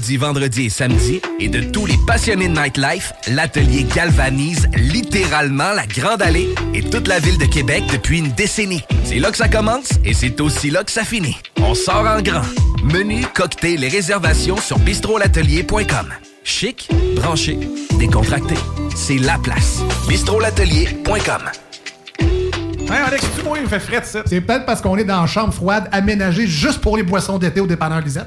Du vendredi et samedi, et de tous les passionnés de nightlife, l'atelier galvanise littéralement la Grande Allée et toute la ville de Québec depuis une décennie. C'est là que ça commence et c'est aussi là que ça finit. On sort en grand. Menu, cocktail et réservations sur bistrolatelier.com. Chic, branché, décontracté. C'est la place. bistrolatelier.com. Hey Alex, tu moi, il me fait frais de ça. C'est peut-être parce qu'on est dans une chambre froide aménagée juste pour les boissons d'été au dépanneur Lisette.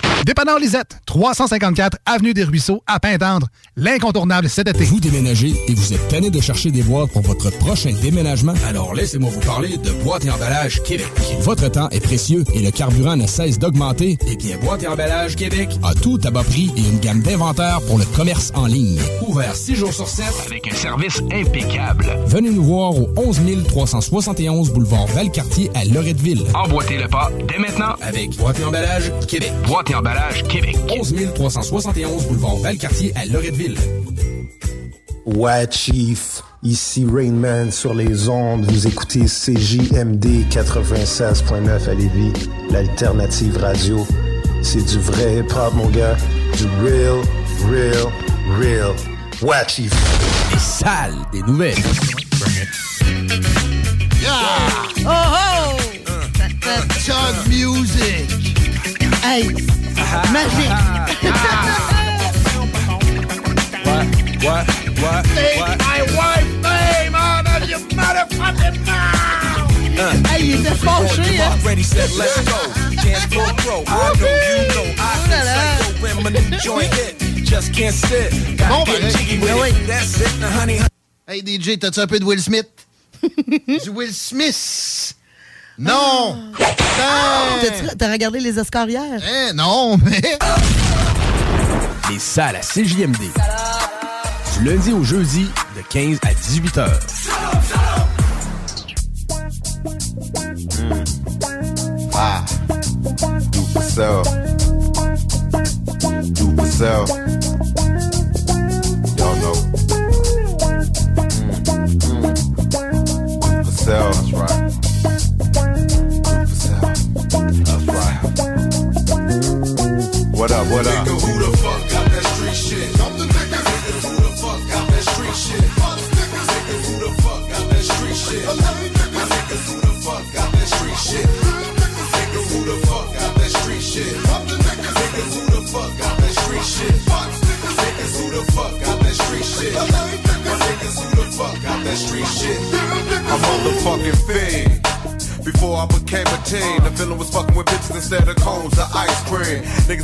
Dépanneur Lisette, 354 Avenue des Ruisseaux, à Pintendre. L'incontournable cet été. Vous déménagez et vous êtes tanné de chercher des boîtes pour votre prochain déménagement? Alors laissez-moi vous parler de Boîte et Emballage Québec. Votre temps est précieux et le carburant ne cesse d'augmenter. Eh bien, Boîte et Emballage Québec a tout à bas prix et une gamme d'inventaires pour le commerce en ligne. Ouvert 6 jours sur 7 avec un service impeccable. Venez nous voir au 11 371 boulevard Valcartier à Loretteville. Emboîtez le pas dès maintenant avec Boîte et Emballage Québec. Boîte et Emballage Québec. 11 371 boulevard Valcartier à Loretteville. Ouais, Chief. Ici Rainman sur les ondes. Vous écoutez CJMD 96.9 à Lévis, l'alternative radio. C'est du vrai hip-hop, mon gars. Du real, real, real. Ouais, Chief. Les salles des nouvelles. Yeah! Oh ho! Chug music! Hey! Magique! What? What? What? Take my wife name out of your motherfucking mouth! Hey, il était fâché, hein? Ready, set, let's go. Chance for pro. I know, you know, I can psycho when my new joint hit. Just can't sit. Gotta get jiggy with it. That's it. Now, honey, honey. Hey, DJ, t'as-tu un peu de Will Smith? du Will Smith! Non! T'as- T'as regardé les Oscars hier? Eh, non, mais... Les salles à CJMD. Du lundi au jeudi, de 15 à 18 heures. Ah. Do. Do. Y'all know. Mm, mm. That's right.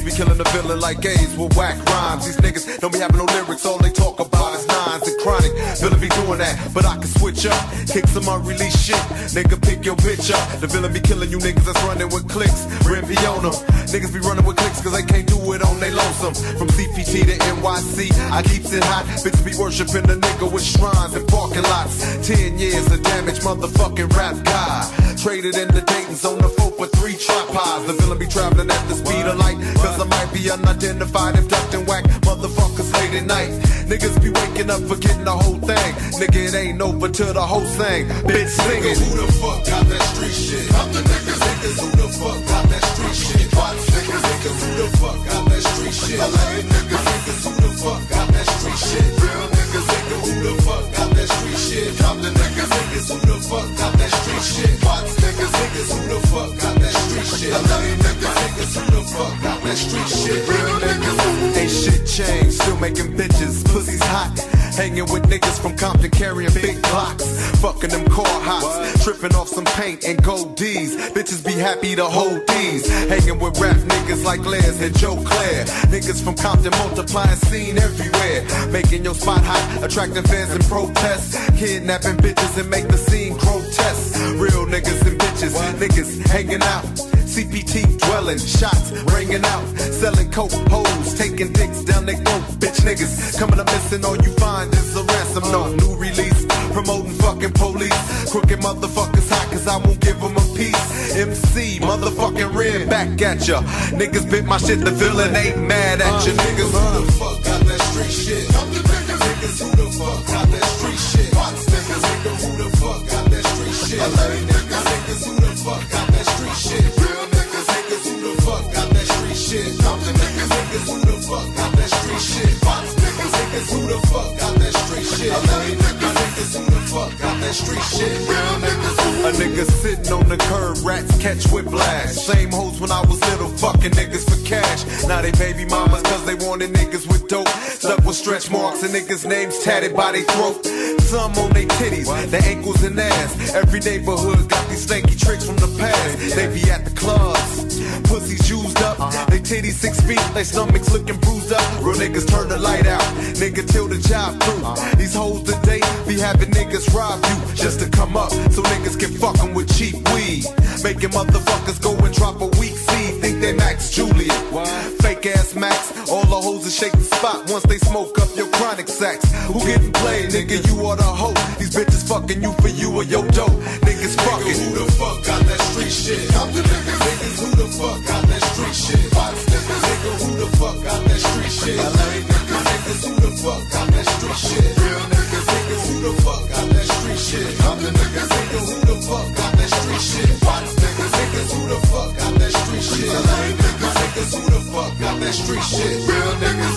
Be killing the villain like gays with whack rhymes. These niggas don't be having no lyrics, all they talk about is nines and chronic. Villain be doing that, but I can switch up, kick some unreleased shit. Nigga, pick your bitch up. The villain be killing you niggas that's running with clicks. Rim on. Niggas be running with clicks cause they can't do it on they lonesome. From CPT to NYC, I keeps it hot. Bitches be worshiping the nigga with shrines and parking lots. Ten years of damage, motherfucking rap god traded in the Dayton's on the four with three tripods. The villain be traveling at the speed of light. Cause I might be unidentified if ducked and whacked. Motherfuckers late at night. Niggas be waking up forgetting the whole thing. Nigga, it ain't over till the whole thing. Bitch, singing. it. Who the fuck got that street shit? I'm the niggas. Niggas, who the fuck got that street shit? Watch niggas. Niggas, who the fuck got that street shit? LA niggas. Niggas, who the fuck got that street shit? Real niggas. Niggas, who the fuck got that street shit? I'm the Niggas, niggas who the fuck got that street shit. What? Niggas, niggas who the fuck got that street shit. I love you niggas, niggas who the fuck got that street shit. Real niggas, ain't shit changed, still making bitches, pussy's hot Hanging with niggas from Compton carrying big blocks. Fucking them car hots, Tripping off some paint and gold D's. Bitches be happy to hold these. Hanging with rap niggas like Les and Joe Claire. Niggas from Compton multiplying scene everywhere. Making your spot hot, attracting fans and protests. Kidnapping bitches and make the scene grotesque. Real niggas and bitches. Niggas hanging out CPT dwelling, shots ringing out, selling coke, hoes, taking dicks down their throat. Bitch niggas coming up missing, all you find is a ransom note. New release, promoting fucking police. Crooked motherfuckers hot, cause I won't give them a piece. MC, motherfucking red back at ya. Niggas bit my shit, the villain ain't mad at ya. Niggas, who the fuck got that street shit? Niggas, who the fuck got that street shit? Niggas, nigga, who the fuck got that street shit? Niggas, niggas, who the fuck got that street shit? Shit? Niggas, niggas, who the fuck got that street shit? Niggas, niggas, who the fuck got that street shit? Niggas, who the fuck got that street shit? Real niggas, a nigga sitting on the curb, rats catch whiplash. Same hoes when I was little, fucking niggas for cash. Now they baby mamas cause they wanted niggas with dope. Stuck with stretch marks and niggas' names tatted by their throat. Some on their titties, their ankles and ass. Every neighborhood got these stanky tricks from the past. They be at the clubs, pussies used up. Uh-huh. They titties six feet, they stomachs looking bruised up. Real niggas turn the light out, nigga till the job through. Uh-huh. These hoes today be having niggas rob you just to come up so niggas can fuck 'em with cheap weed. Making motherfuckers go and drop a weak seed. Think they Max Julien. Fake ass Max. All the hoes shake the spot once they smoke up your chronic sacks. Who getting played, nigga? You are the hoe. These bitches fucking you for you or your dope. Niggas fucking. Who the fuck got that street shit? I'm the niggas. Niggas, who the fuck got that street shit? Niggas, nigga, who the fuck got that street shit? Niggas, niggas, who the fuck got that street shit? The fuck got that street shit? I'm the niggas, nigga, who the fuck got that street shit? Niggas, niggas, who the fuck got that street shit? Niggas, niggas, who the fuck got that street shit? Real niggas.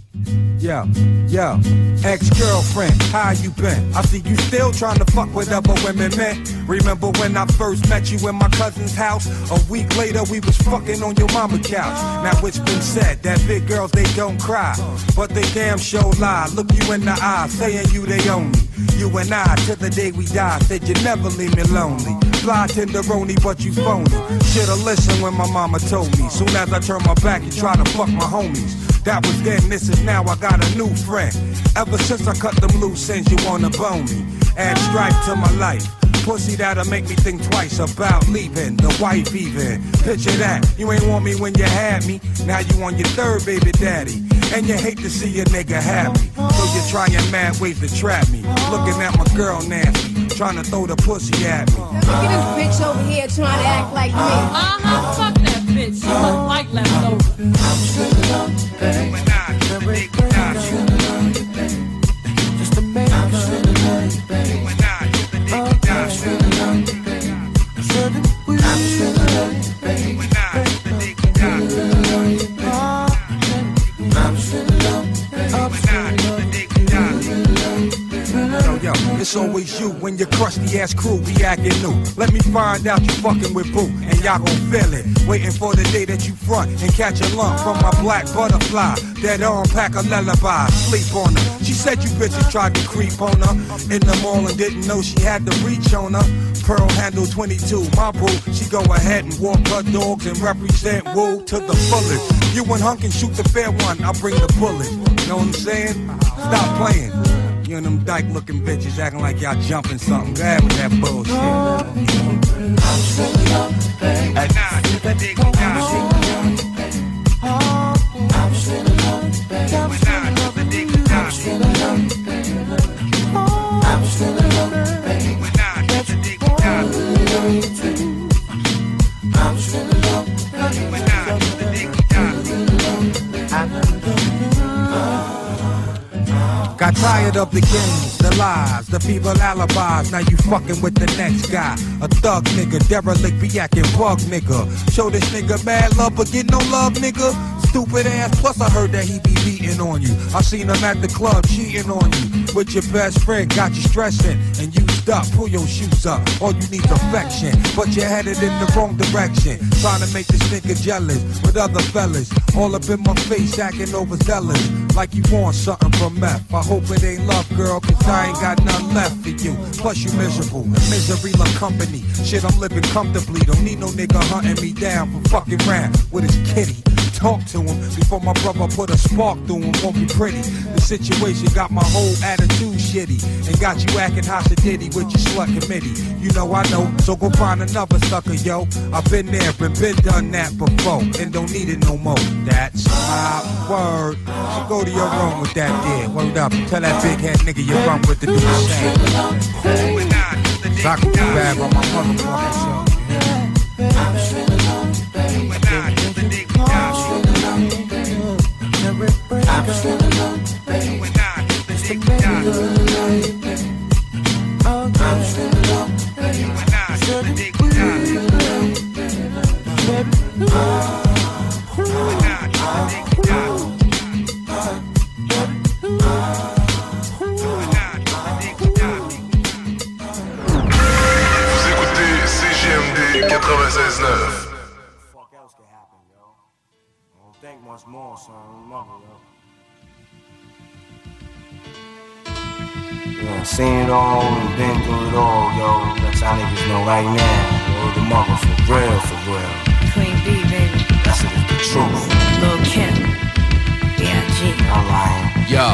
Yo, yo, ex-girlfriend, how you been? I see you still trying to fuck with other women, man. Remember when I first met you in my cousin's house? A week later, we was fucking on your mama couch. Now it's been said that big girls, they don't cry. But they damn sure lie. Look you in the eye, saying you they own me. You and I, till the day we die, said you never leave me lonely. Fly tenderoni, but you phony. Should've listened when my mama told me. Soon as I turn my back, you try to fuck my homies. That was then, this is now, I got a new friend. Ever since I cut them loose ends, you wanna bone me. Add stripe to my life. Pussy that'll make me think twice about leaving. The wife even. Picture that. You ain't want me when you had me. Now you on your third baby daddy. And you hate to see a nigga happy. So you're trying mad ways to trap me. Looking at my girl nasty. Trying to throw the pussy at me. Look at this bitch over here trying to act like me. Uh-huh, fuck that bitch. She look like leftover. Yo, yo, it's always you when your crusty ass crew be acting new. Let me find out you fucking with Boo, and y'all gon' feel it. Waiting for the day that you front and catch a lump from my black butterfly. That arm pack a lullaby, sleep on her. She said you bitches tried to creep on her in the mall and didn't know she had the reach on her. Pearl handle 22, my boo. She go ahead and walk her dogs and represent Woo to the fullest. You and Hunk can shoot the fair one, I'll bring the bullet. Know what I'm saying? Stop playing. You and them dyke looking bitches acting like y'all jumping something. Go ahead with that bullshit. Hey, nah, just a dig, of the games, the lies, the feeble alibis. Now you fucking with the next guy. A thug nigga, derelict, be acting bug nigga. Show this nigga mad love, but get no love, nigga. Stupid ass, plus I heard that he be beating on you. I seen him at the club cheating on you. With your best friend, got you stressing and up. Pull your shoes up, all you need's affection. But you're headed in the wrong direction. Trying to make this nigga jealous with other fellas. All up in my face, acting overzealous. Like you want something from meth. I hope it ain't love, girl, cause I ain't got none left for you. Plus you miserable, misery love company. Shit, I'm living comfortably. Don't need no nigga hunting me down for fucking round with his kitty talk to him before my brother put a spark through him. Won't be pretty. The situation got my whole attitude shitty and got you acting hot to ditty with your slut committee. You know I know, so go find another sucker, yo. I've been there and been done that before and don't need it no more. That's my word. So go to your room with that there. Word up. Tell that big head nigga you're run with the do the same. Sock bag on my motherfucking much more, son. Remember, yo. Yeah, seen it all and been through it all, yo. Let y'all niggas know right now, yo, the mother for real, for real. Queen B, baby. That's it, the truth. Lil' Kim. B.I.G. Alright. Yo,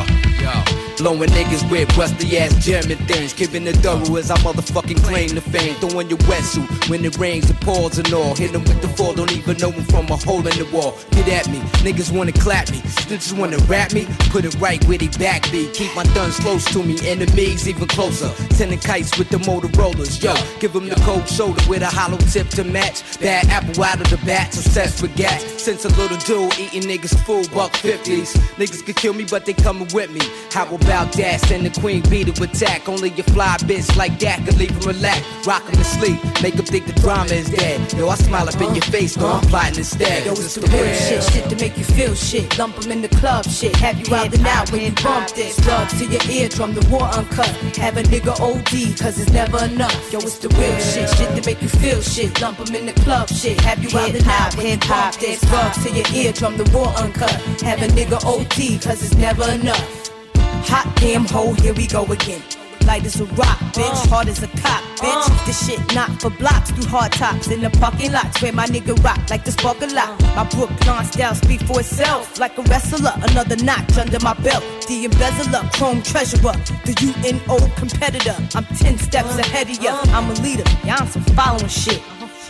yo. Blowing niggas with rusty ass German things. Giving the thorough as I motherfucking claim the fame. Throwing your wetsuit when it rains and pours and all. Hit 'em with the fall, don't even know 'em from a hole in the wall. Get at me, niggas wanna clap me. Snitches wanna rap me, put it right where they back be. Keep my guns close to me, enemies even closer. Sending kites with the Motorola's. Yo, give 'em the cold shoulder with a hollow tip to match. Bad apple out of the bat, success for gas. Since a little dude eating niggas full buck 50s. Niggas could kill me, but they coming with me. How about that? Send the queen bee to attack. Only a fly bitch like that can leave 'em relax. Rock 'em to sleep, make 'em think the drama is dead. Yo, I smile up in your face, though I'm plotting instead. Yo, it's the real shit, shit to make you feel shit. Lump 'em in the club, shit. Have you out and out when you bump this. Drugs to your eardrum, the war uncut. Have a nigga OD, cause it's never enough. Yo, it's the real shit, shit to make you feel shit. Lump 'em in the club, shit. Have you out and out when you bump this. Drugs to your eardrum, the war uncut. Have a nigga OD, cause it's never enough. Hot damn hole, here we go again. Light as a rock, bitch. Uh. Hard as a cop, bitch. Uh. This shit not for blocks through hard tops in the parking lots where my nigga rock like the spark a lot. Uh. My Brooklyn style speak for itself like a wrestler. Another notch under my belt. The embezzler, chrome treasurer, the UNO competitor. I'm 10 steps ahead of ya. I'm a leader, yeah, I'm some following shit.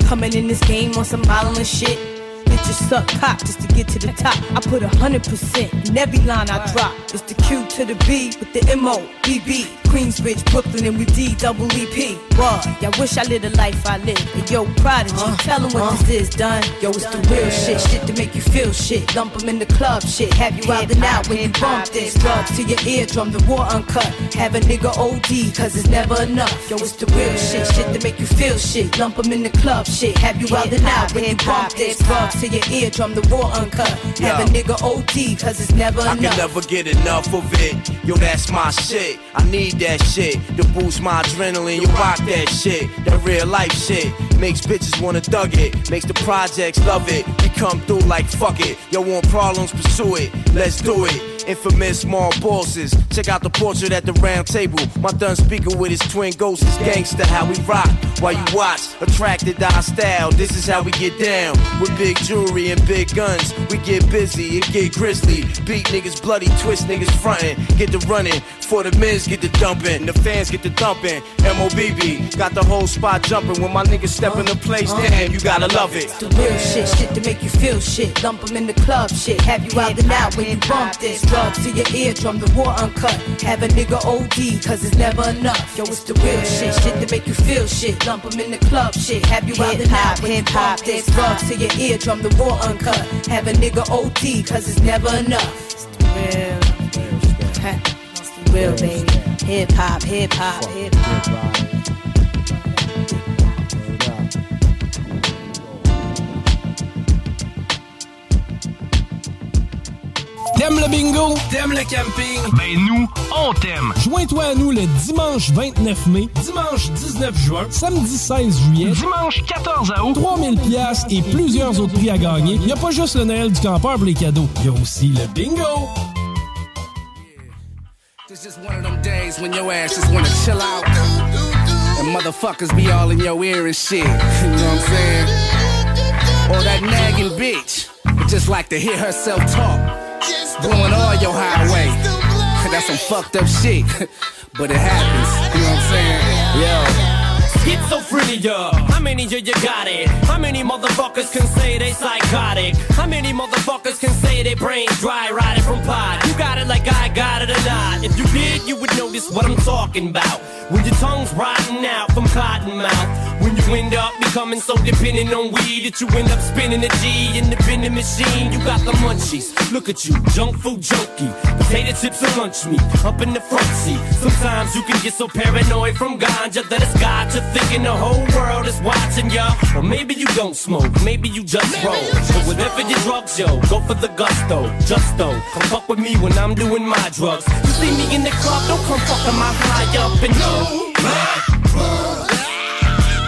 Coming in this game on some modeling shit. Bitches suck cock just to get to the top. I put a hundred percent in every line I drop. It's the Q to the B with the M O B B. Queensbridge, Brooklyn, and we D double E P. What? Y'all wish I lived the life I live. And yo, prodigy, tell 'em what this is done. Yo, it's the real shit, shit to make you feel shit. Lump 'em in the club, shit. Have you out and out when you bump this. Drugs to your eardrum, the war uncut. Have a nigga OD, cause it's never enough. Yo, it's the real shit, shit to make you feel shit. Lump 'em in the club, shit. Have you out and out when you bump this. Drugs to your eardrum, the war uncut. Have a nigga OD, cause it's never I can enough. never get enough of it. Yo, that's my shit. I need that shit to boost my adrenaline. You rock that shit. That real life shit makes bitches wanna thug it. Makes the projects love it. We come through like fuck it. Yo, want problems? Pursue it. Let's do it. Infamous small bosses. Check out the portrait at the round table. My done speaker with his twin ghosts is gangster. How we rock while you watch. Attracted to our style. This is how we get down. With big jewelry and big guns. We get busy and get grizzly. Beat niggas bloody, twist niggas frontin'. Get the running. For the men's get the dumping. The fans get the thumping. MOBB got the whole spot jumping. When my niggas step in the place, damn, you gotta love it. The real shit, shit to make you feel shit. Lump 'em in the club, shit. Have you out and out when you bump this. Drugs to your eardrum, the war uncut. Have a nigga OD, cause it's never enough. Yo, it's the real shit, shit to make you feel shit. Lump 'em in the club, shit. Have you out and out when you bump this. Drugs to your eardrum, the war uncut. Have a nigga OD, cause it's never enough. It's the real. Real baby. Hip hop, hip hop, hip hop. T'aimes le bingo? T'aimes le camping? Ben nous, on t'aime! Joins-toi à nous le dimanche 29 mai, dimanche 19 juin, samedi 16 juillet, dimanche 14 août, 3000 pièces et plusieurs autres prix à gagner. Il n'y a pas juste le Noël du campeur pour les cadeaux, il y a aussi le bingo! It's just one of them days when your ass just wanna chill out. And motherfuckers be all in your ear and shit. You know what I'm saying? Or that nagging bitch just like to hear herself talk. Blowing all your highway. That's some fucked up shit. but it happens. You know what I'm saying? Yo. Schizophrenia. How many of you got it? How many motherfuckers can say they psychotic? How many motherfuckers can say they brains dry riding from pot? You got it like I got it or not. If you did, you would notice what I'm talking about. When your tongue's rotting out from cotton mouth. When you end up becoming so dependent on weed that you end up spinning a G in the vending machine. You got the munchies. Look at you, junk food junkie. Potato chips and lunch meat up in the front seat. Sometimes you can get so paranoid from ganja that it's got you thinking the whole world is watching ya. Or maybe you don't smoke, maybe you just roll. But whatever your drugs, yo, go for the gusto. Just though, come fuck with me when I'm doing my drugs. You see me in the club, don't come fucking my high up and yo. Do what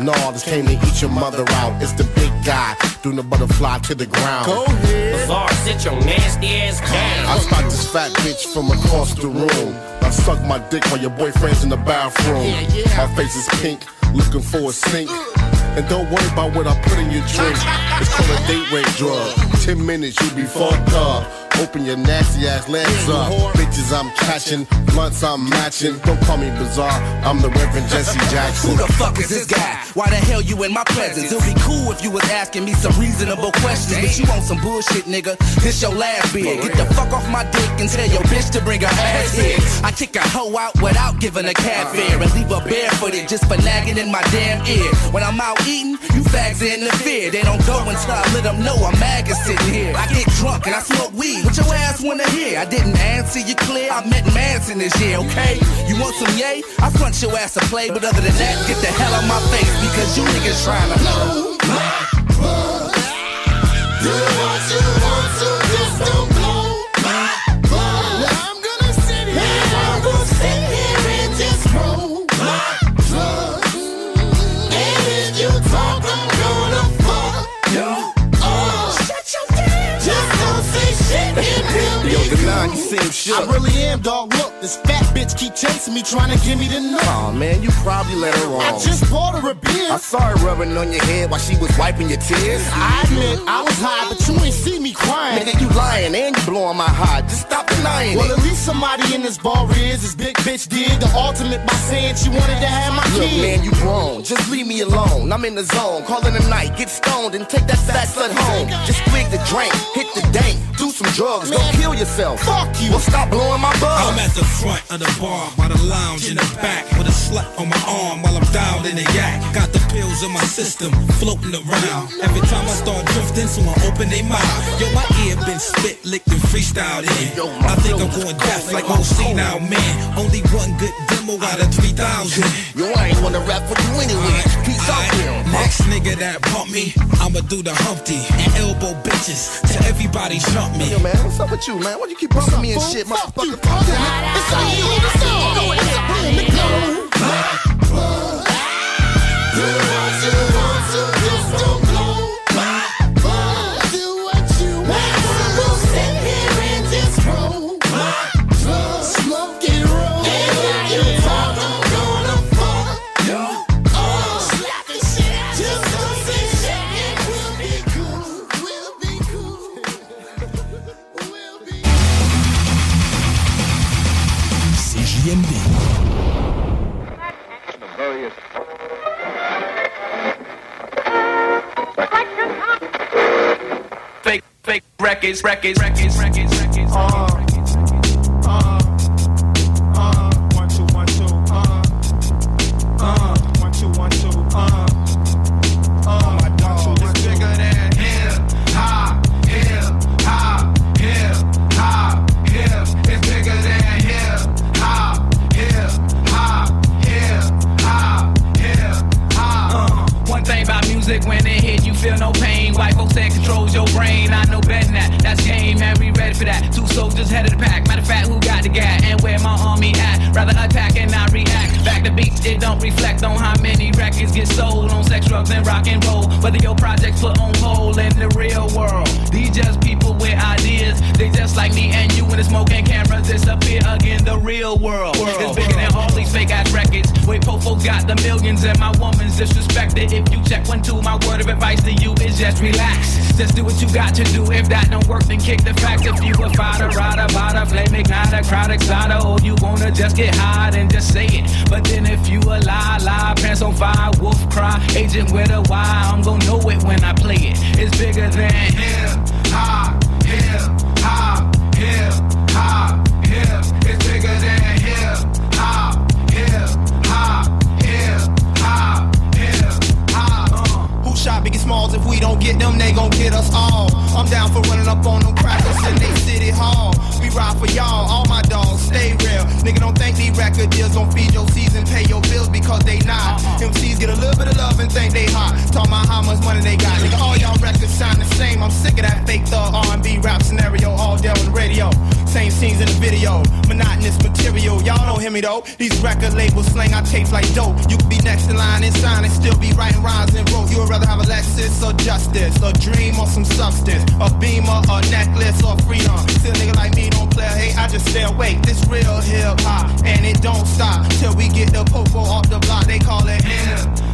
No, this came to eat your mother out. It's the big guy doing the butterfly to the ground. Go ahead. Bizarre, sit your nasty ass down. I spot this fat bitch from across the room. I suck my dick while your boyfriend's in the bathroom. My face is pink, looking for a sink. And don't worry about what I put in your drink. It's called a date rape drug. Ten minutes, you'll be fucked up. Open your nasty ass legs up. Bitches I'm catching, blunts I'm matching. Don't call me bizarre, I'm the Reverend Jesse Jackson. Who the fuck is this guy? Why the hell you in my presence? It'll be cool if you was asking me some reasonable questions. But you want some bullshit, nigga. This your last bid. Get the fuck off my dick and tell your bitch to bring her ass here. I kick a hoe out without giving a cat uh-huh. fare and leave her barefooted just for nagging in my damn ear. When I'm out eating, you fags interfere. They don't go until I let them know I'm maggot sitting here. I get drunk and I smoke weed. What your ass wanna hear? I didn't answer you clear. I met Manson this year, okay? You want some yay? I front your ass to play, but other than that, get the hell out my face because you niggas trying to know. Do what you want to, shook. I really am, dog. Look, this fat bitch keep chasing me, trying to give me the nut. Aw, man, you probably let her wrong. I just bought her a beer. I saw her rubbing on your head while she was wiping your tears. I admit I was high, but you ain't see me crying. Nigga, you lying and you blowing my high. Just stop denying Well, it. at least somebody in this bar is. This big bitch did the ultimate by saying she wanted to have my Look, kid. man, you grown. Just leave me alone. I'm in the zone. Call it a night. Get stoned and take that fat slut home. Just twig the drink. Hit the dank. Do some drugs. Don't kill yourself. Fuck you. Well, stop blowing my buzz. I'm at the front of the bar by the lounge in the back with a slut on my arm while I'm down in the yak. Got the pills in my system floating around. Every time I start drifting, someone open their mouth. Yo, my ear been spit, licked, and freestyled in. I think I'm going deaf like most now, man. Only one good demo out of 3,000. Yo, I ain't wanna rap with you anyway. Peace out here. Next nigga that bump me, I'ma do the Humpty and elbow bitches till everybody jump me. Yo, man, what's up with you, man? Why you keep bumping me and shit, motherfucker? Fuck that. It's on you, it's on. It's on the go. Do what you records, records, records, records, records. Uh. Brain. I know better than that. That's game, man. We ready for that. Two soldiers head of the pack. Matter of fact, who got the gat and where my army at? Rather attack and not react. Back to beats, it don't reflect on how many records get sold on sex, drugs, and rock and roll. Whether your project's put on hold in the real world. These just people with ideas. They just like me and you when the smoke and cameras disappear again. The real world. It's bigger than all these fake ass records. Wait, po folks got the millions and my woman's disrespected. If you check one, two, my word of advice to you is just relax. Just do what you got to do. If that don't work, then kick the facts. If you a fighter, rider, bada, flame igniter, crowd exciter, or you wanna just get high and just say it. But then if you a lie, lie, pants on fire, wolf cry, agent with a why, I'm gonna know it when I play it. It's bigger than hip hop, hip Smalls? If we don't get them, they gon' get us all. I'm down for running up on them crackers in they city hall. We ride for y'all, all my dogs, stay real. Nigga, don't think these record deals gon' feed your season, pay your bills because they not. MCs get a little bit of love and think they hot. Talk about how much money they got. Nigga, all y'all records sound the same. I'm sick of that fake thug R&B rap scenario all day on the radio. Same scenes in the video, monotonous material. Y'all don't hear me though. These record labels slang our tapes like dope. You could be next in line and sign and still be writing rhymes substance, a beamer, a necklace or freedom. Still nigga like me don't play hey, I just stay awake. This real hip hop, and it don't stop till we get the popo off the block. They call it hip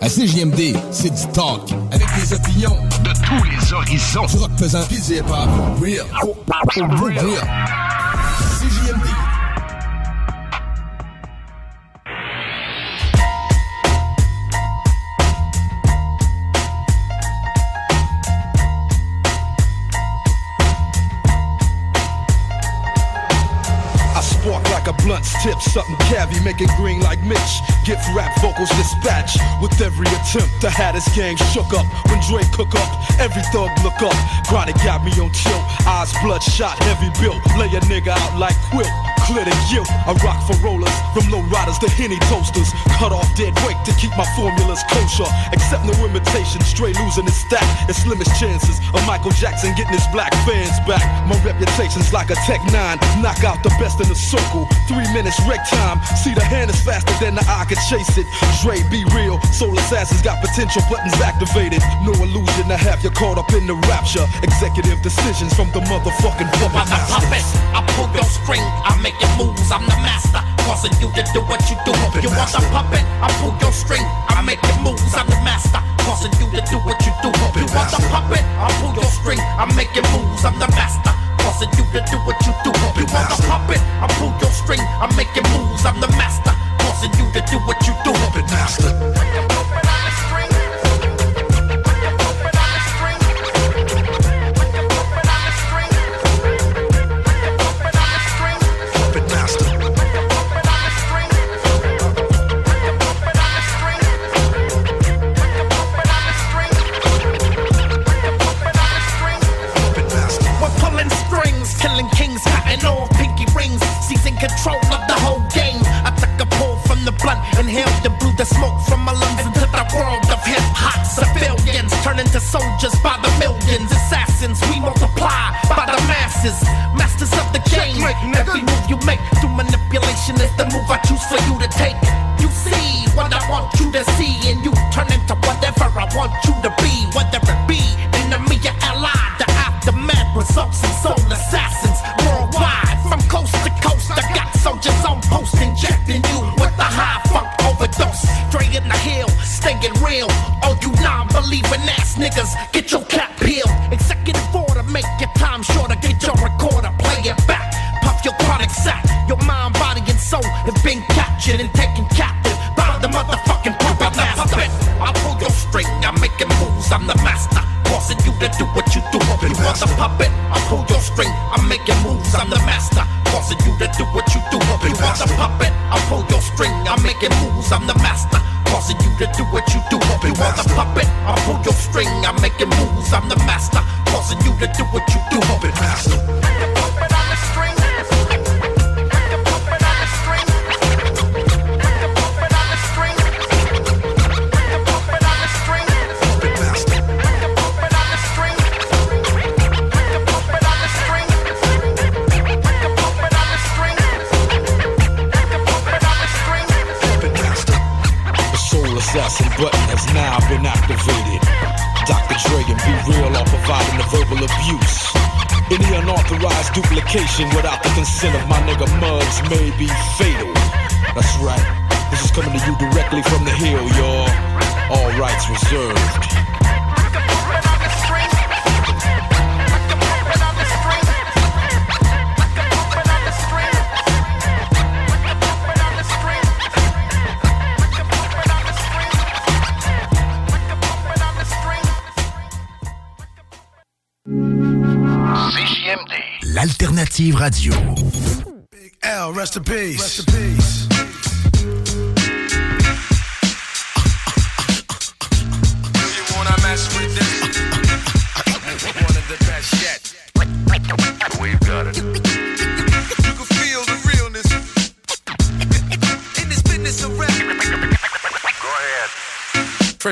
À CJMD, c'est du talk. Avec des opinions de tous les horizons. Du rock pesant du hip-hop. Real. Real. CJMD. Blunt's tip, something cavi, make it green like Mitch. Gift rap vocals dispatch with every attempt. The Hatters gang shook up when Dre cook up. Every thug look up. Chronic got me on tilt. Eyes bloodshot, heavy built. Lay a nigga out like quilt. Clear the guilt. I rock for rollers, from low riders to henny toasters. Cut off dead weight to keep my formulas kosher. Accept no imitation, straight losing his stack. It's slimmest chances of Michael Jackson getting his black fans back. My reputation's like a Tech 9. Knock out the best in the circle. Three minutes wreck time. See the hand is faster than the eye can chase it. Dre, B-Real. Soul assassins got potential buttons activated. No illusion to have you caught up in the rapture. Executive decisions from the motherfucking puppet master. puppet. I pull your string, I make your moves, I'm the master. Causing you to do what you do. you want the puppet? I pull your string, I make your moves, I'm the master. Causing you to do what you do. you want the puppet? I pull your string, I make your moves, I'm the master. Causing you to do what you do. you want the puppet? I pull your string, I make your moves, I'm the master. Causing you to do what you do. Puppet master. Inhaled and blew the smoke from my lungs into the world of hip hop. Civilians turn into soldiers by the millions. Assassins, we multiply by the masses. Masters of the game. Every move Radio.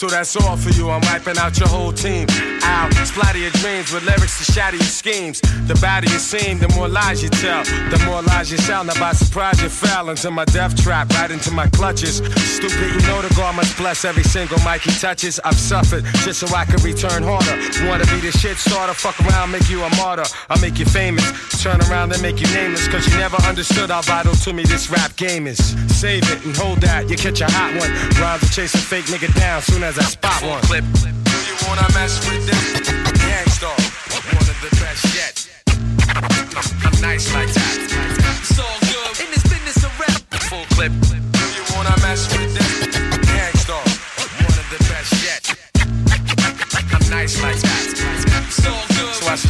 So that's all for you. I'm wiping out your whole team. Ow, splatter your dreams with lyrics to shatter your schemes. The badder you seem, the more lies you tell. The more lies you sell. Now by surprise you fell into my death trap, right into my clutches. Stupid, you know the God must bless every single mic he touches. I've suffered just so I can return harder. Wanna be the shit starter? Fuck around, make you a martyr. I'll make you famous. Turn around and make you nameless. Cause you never understood how vital to me this rap game is. Save it and hold that, you catch a hot one. Rhymes will chase a fake nigga down soon as I spot one. Clip. You wanna mess with this? Gang Starr, one of the best yet. I'm nice like that. It's all good in this business of rap. Full clip. You wanna mess with this?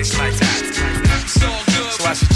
One of the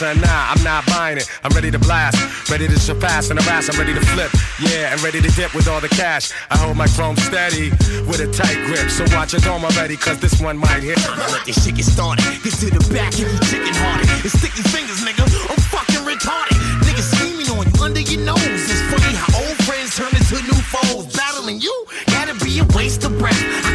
son. Nah, I'm not buying it. I'm ready to blast. Ready to surpass and harass. I'm ready to flip. Yeah, and ready to dip with all the cash. I hold my chrome steady with a tight grip. So watch your dome already, cause this one might hit. Let this shit get started. Get to the back and you chicken hearted. And sticky fingers, nigga. I'm fucking retarded. Niggas scheming on you under your nose. It's funny how old friends turn into new foes. Battling you, gotta be a waste of breath.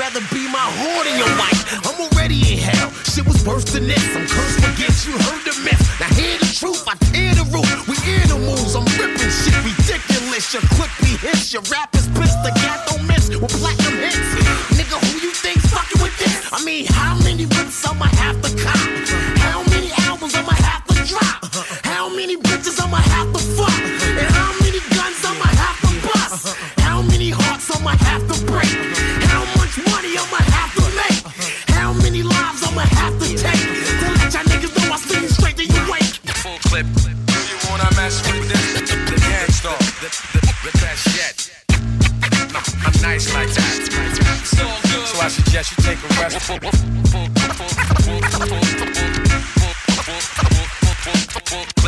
Rather be my whore your wife. I'm already in hell. Shit was worse than this. I'm cursed against you, heard the myth. Now hear the truth, I tear the roof. We animals, I'm ripping shit ridiculous. Your clip be hits, your rappers pissed. The cat don't miss with platinum hits. Nigga, who you think's fucking with this? I mean, how many whips I'ma have to cop? I'm like that. So I suggest you take a rest.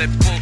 Tu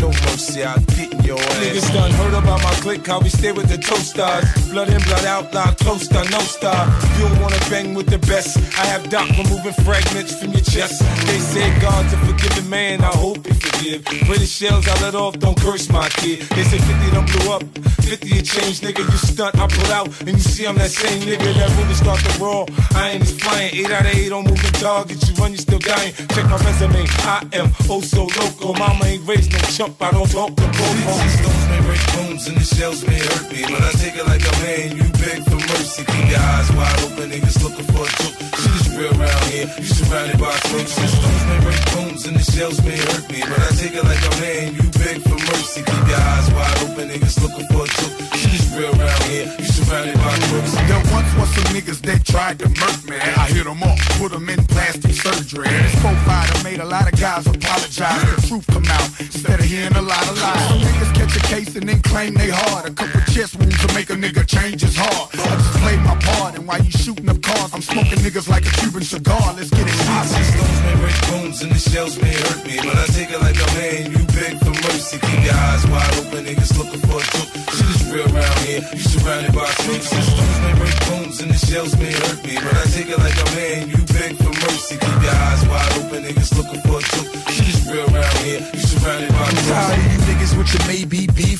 no mercy. I'll get your ass. Niggas done heard about my clique, how we stay with the toasters. Blood in, blood out, lie close to no star. You don't wanna bang with the best. I have Doc removing fragments from your chest. They say God's a forgiving man, I hope you forgive. British shells I let off, don't curse my kid. They say 50 don't blow up, 50 a change, nigga. You stunt, I pull out, and you see I'm that same nigga that really start the raw. I ain't just flying, 8 out of 8 on moving targets. You run, you still dying. Check my resume, I am oh so local. Mama ain't raised no chump, I don't talk to These stones may break bones and the shells may hurt me, but I take it like a man. You beg for mercy, keep your eyes wide open, niggas looking for a joke. Shit is real around here. You surrounded by snakes. These stones may break bones and the shells may hurt me, but I take it like a man. You beg for mercy, keep your eyes wide open, niggas looking for a joke. Shit is real around here. You surrounded by crooks. There once was some niggas that tried to murk me. I hit them off, put them in plastic surgery. This profile made a lot of guys apologize. The truth come out instead of hearing a lot of lies. Niggas catch a case and then claim they hard. A couple chest wounds to make a nigga change his heart. I just played my part, and while you shooting up cars, I'm smoking niggas like a Cuban cigar. Let's get it poppin'. stones may break bones and the shells may hurt me, but I take it like a man. You beg for mercy, keep your eyes wide open, niggas looking for a joke. Shit is real around here. You surrounded by snakes. These stones may break bones and the shells may hurt me, but I take it like a man. You with your maybe beef.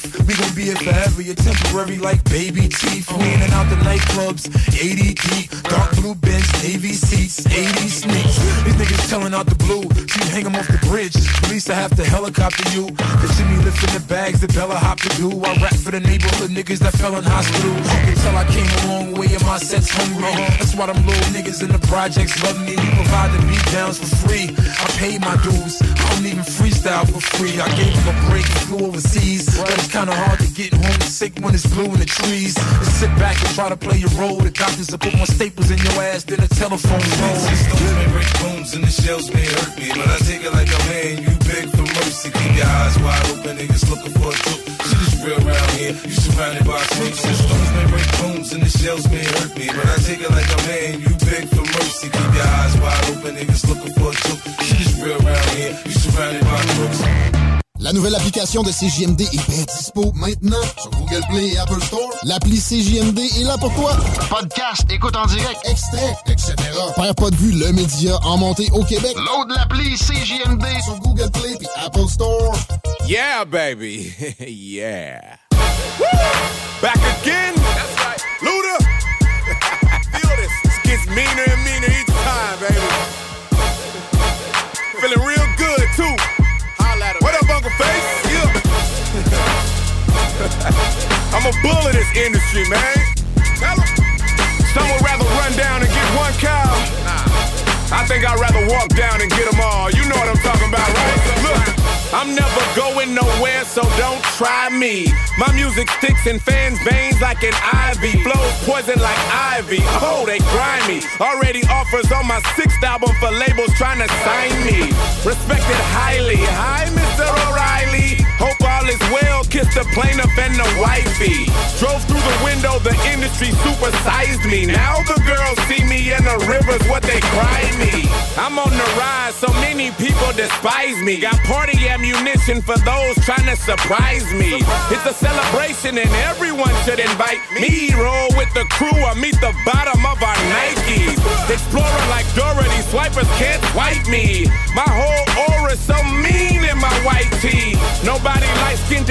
Be here forever, you're temporary like baby teeth. In and out the nightclubs, 80 deep, dark blue Benz, navy seats, 80 sneaks. These niggas telling out the blue, see hang 'em off the bridge. Police I have to helicopter you. Picture me lifting the bags the Bella Hop to do. I rap for the neighborhood niggas that fell in hospital. You can tell I came a long way and my set's hungry. That's why them little niggas in the projects love me. We provide the beat downs for free. I paid my dues. I don't even freestyle for free. I gave him a break and flew overseas. But it's kinda hard to get home sick when it's blue in the trees. And sit back and try to play your role. The doctors will put more staples in your ass than a telephone pole. stones may break bones and the shells may hurt me, but I take it like a man. You beg for mercy, keep your eyes wide open, niggas looking for a joke. Shit is real around here. You surrounded by snakes. These stones may break bones and the shells may hurt me, but I take it like a man. You beg for mercy, keep your eyes wide open, niggas looking for a joke. Shit is real around here. You surrounded by crooks. La nouvelle application de CJMD est bien dispo maintenant sur Google Play et Apple Store. L'appli CJMD est là pour toi. Podcast, écoute en direct, extrait, etc. Père pas de vue, le média en montée au Québec. Load l'appli CJMD sur Google Play et Apple Store. Yeah, baby. yeah. Back again. That's right. Luda. Feel this. This gets meaner and meaner each time, baby. Feeling real good, too. Face? Yeah. I'm a bull in this industry, man. Some would rather run down and get one cow. I think I'd rather walk down and get them all. You know what I'm talking about, right? Look, I'm never going nowhere, so don't try me. My music sticks in fans' veins like an ivy. Flows poison like ivy. Oh, they grimy. Already offers on my sixth album for labels trying to sign me. Respected highly. Hi, Mr. O'Reilly. Hope all is well. Kiss the plaintiff and the wifey. Drove through the window, the industry supersized me. Now the girls see me in the rivers, what they cry me. I'm on the rise, so many people despise me. Got party ammunition for those trying to surprise me. It's a celebration and everyone should invite me. Roll with the crew or meet the bottom of our Nikes. Explorer like Dorothy, swipers can't swipe me. My whole aura's so mean in my white tee. Nobody light skinned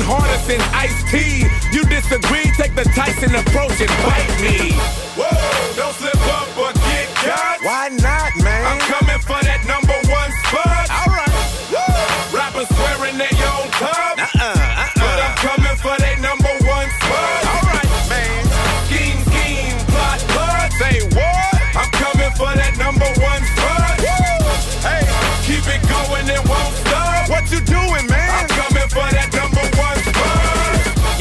harder since Ice T. You disagree, take the Tyson approach and bite me. Whoa, don't slip up or get cut. Why not, man? I'm coming for that number one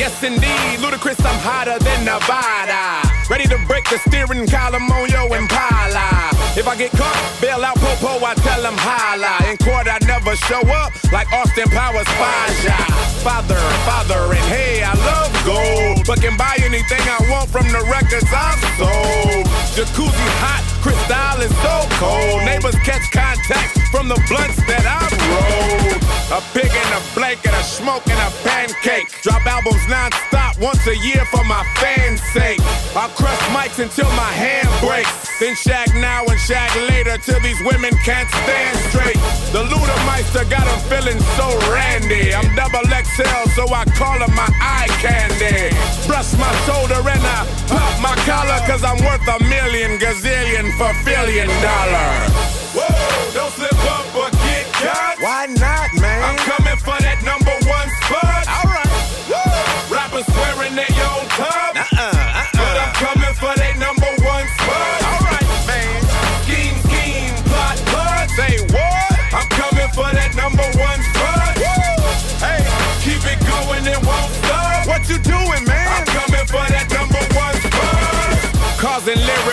Yes, indeed, Ludacris, I'm hotter than Nevada. Ready to break the steering column on your Impala. If I get caught, bail out Popo, I tell him holla. In court, I never show up like Austin Powers Faja. Father, father, and hey, I love gold. But can buy anything I want from the records I've sold. Jacuzzi hot, crystal is so cold. Neighbors catch contact from the blunts that I've rolled. A pig and a blanket, a smoke and a pancake. Drop albums non-stop once a year for my fans' sake. I'll crush mics until my hand breaks. Then shag now and shag later till these women can't stand straight. The Ludameister got them feeling so randy. I'm double XL, so I call him my eye candy. Brush my shoulder and I pop my collar, cause I'm worth a million gazillion for a billion dollars. Whoa, don't slip up or get cut. Why not, man? I'm coming for that number one spot.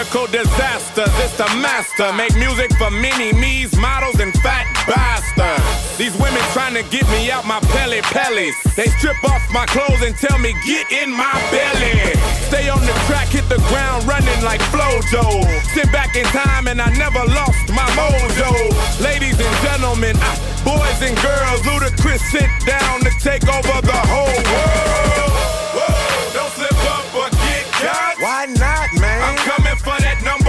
Lyrical disasters, it's the master. Make music for mini me's, models, and fat bastards. These women trying to get me out my pelly pellies. They strip off my clothes and tell me, get in my belly. Stay on the track, hit the ground running like Flojo. Sit back in time and I never lost my mojo. Ladies and gentlemen, I, boys and girls, Ludacris sit down to take over the whole world. Whoa, don't slip up or get cut. Why not, man? For that number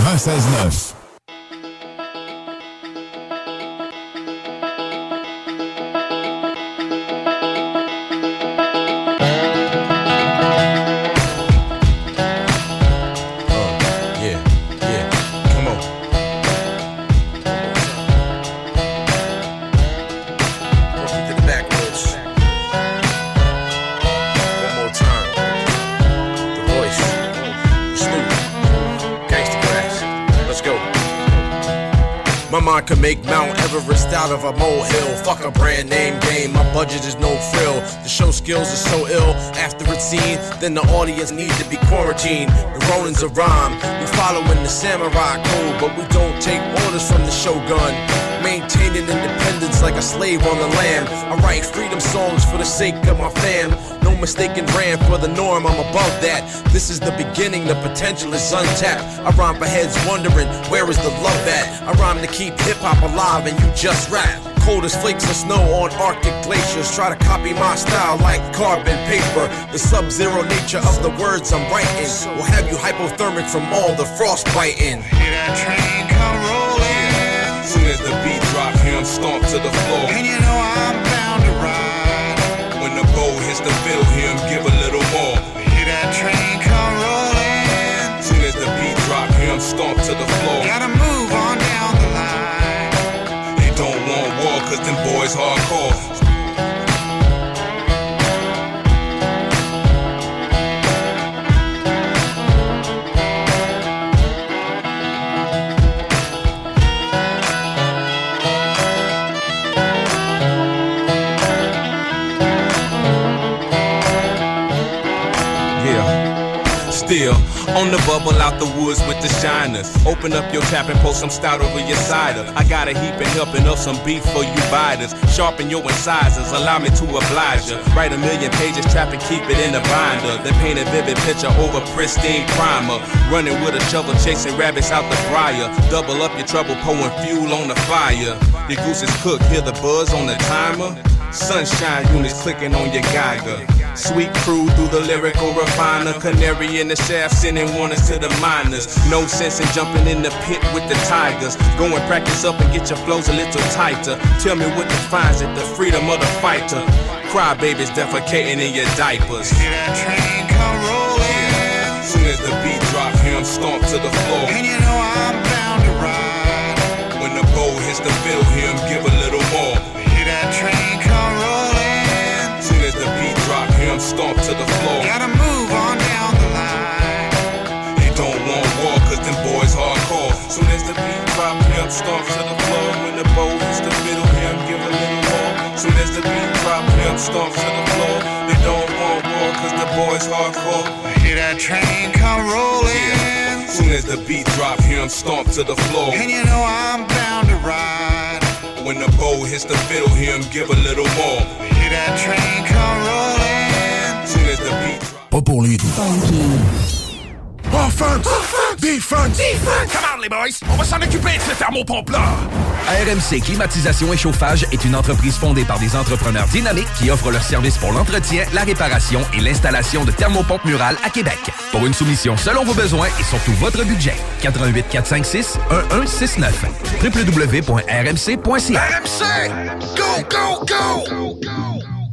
96.9 Can make Mount Everest out of a molehill. Fuck a brand name game, my budget is no frill. The show skills are so ill. After it's seen, then the audience need to be quarantined. The Ronins a rhyme. We following the samurai code, but we don't take orders from the shogun. Maintaining independence like a slave on the land. I write freedom songs for the sake of my fam. No mistaken brand for the norm, I'm above that. This is the beginning, the potential is untapped. I rhyme for heads wondering, where is the love at? I rhyme to keep hip hop alive and you just rap. Cold as flakes of snow on Arctic glaciers. Try to copy my style like carbon paper. The sub zero nature of the words I'm writing will have you hypothermic from all the frost biting. Hear that train come rolling. Soon as the beat drop, him stomp to the floor. And you know I'm boys hardcore. Still on the bubble out the woods with the shiners. Open up your tap and pour some stout over your cider. I got a heap and helping up some beef for you biters. Sharpen your incisors, allow me to oblige ya. Write a million pages, trap and keep it in a binder. Then paint a vivid picture over pristine primer. Running with a shovel, chasing rabbits out the briar. Double up your trouble, pouring fuel on the fire. Your goose is cooked, hear the buzz on the timer. Sunshine units clicking on your Geiger. Sweet crew through the lyrical refiner. Canary in the shaft, sending warnings to the miners. No sense in jumping in the pit with the tigers. Go and practice up and get your flows a little tighter. Tell me what defines it, the freedom of the fighter. Crybabies defecating in your diapers. Hear that train come rolling. Soon as the beat drop, hear him stomp to the floor. And you know I'm bound to ride. When the bow hits the hear him give a him stomp to the floor. Gotta move on down the line. He don't want war, cause them boys hardcore. Soon as the beat drop, hear him stomp to the floor. When the bow hits the fiddle, hear him give a little more. Soon as the beat drop, hear him stomp to the floor. They don't want war, cause the boys hardcore. Hear that train come rolling. Soon as the beat drop, him stomp to the floor. And you know I'm bound to ride. When the bow hits the fiddle, him give a little more. Hear that train come rolling. Pas pour les doux. Offense! Defense! Come on, les boys! On va s'en occuper de ce thermopompe-là! RMC Climatisation et Chauffage est une entreprise fondée par des entrepreneurs dynamiques qui offrent leurs services pour l'entretien, la réparation et l'installation de thermopompes murales à Québec. Pour une soumission selon vos besoins et surtout votre budget, 88 456 1169 www.rmc.ca RMC! Go, go, go!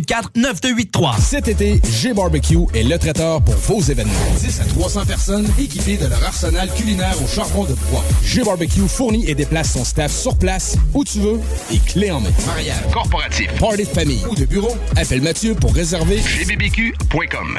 581-984-9283. Cet été, G-Barbecue est le traiteur pour vos événements. 10 à 300 personnes équipées de leur arsenal culinaire au charbon de bois. G-Barbecue fournit et déplace son staff sur place, où tu veux, et clé en main. Mariage, corporatif, party de famille ou de bureau, appelle Mathieu pour réserver gbbq.com.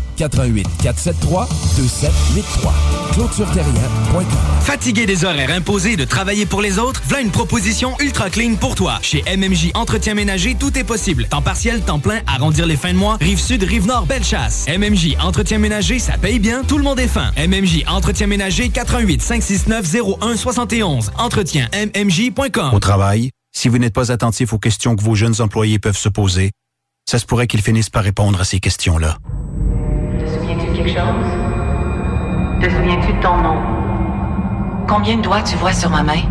88 473 2783. ClôtureTerrien.com. Fatigué des horaires imposés de travailler pour les autres, voilà une proposition ultra clean pour toi. Chez MMJ Entretien Ménager, tout est possible. Temps partiel, temps plein, arrondir les fins de mois, rive sud, rive nord, belle chasse. MMJ Entretien Ménager, ça paye bien, tout le monde est fin. MMJ Entretien Ménager, 88 569 01 71. Entretien MMJ.com. Au travail, si vous n'êtes pas attentif aux questions que vos jeunes employés peuvent se poser, ça se pourrait qu'ils finissent par répondre à ces questions-là. Quelque? Te souviens-tu de ton nom? Combien de doigts tu vois sur ma main?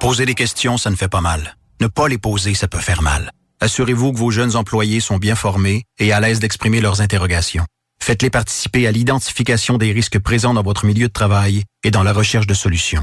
Poser des questions, ça ne fait pas mal. Ne pas les poser, ça peut faire mal. Assurez-vous que vos jeunes employés sont bien formés et à l'aise d'exprimer leurs interrogations. Faites-les participer à l'identification des risques présents dans votre milieu de travail et dans la recherche de solutions.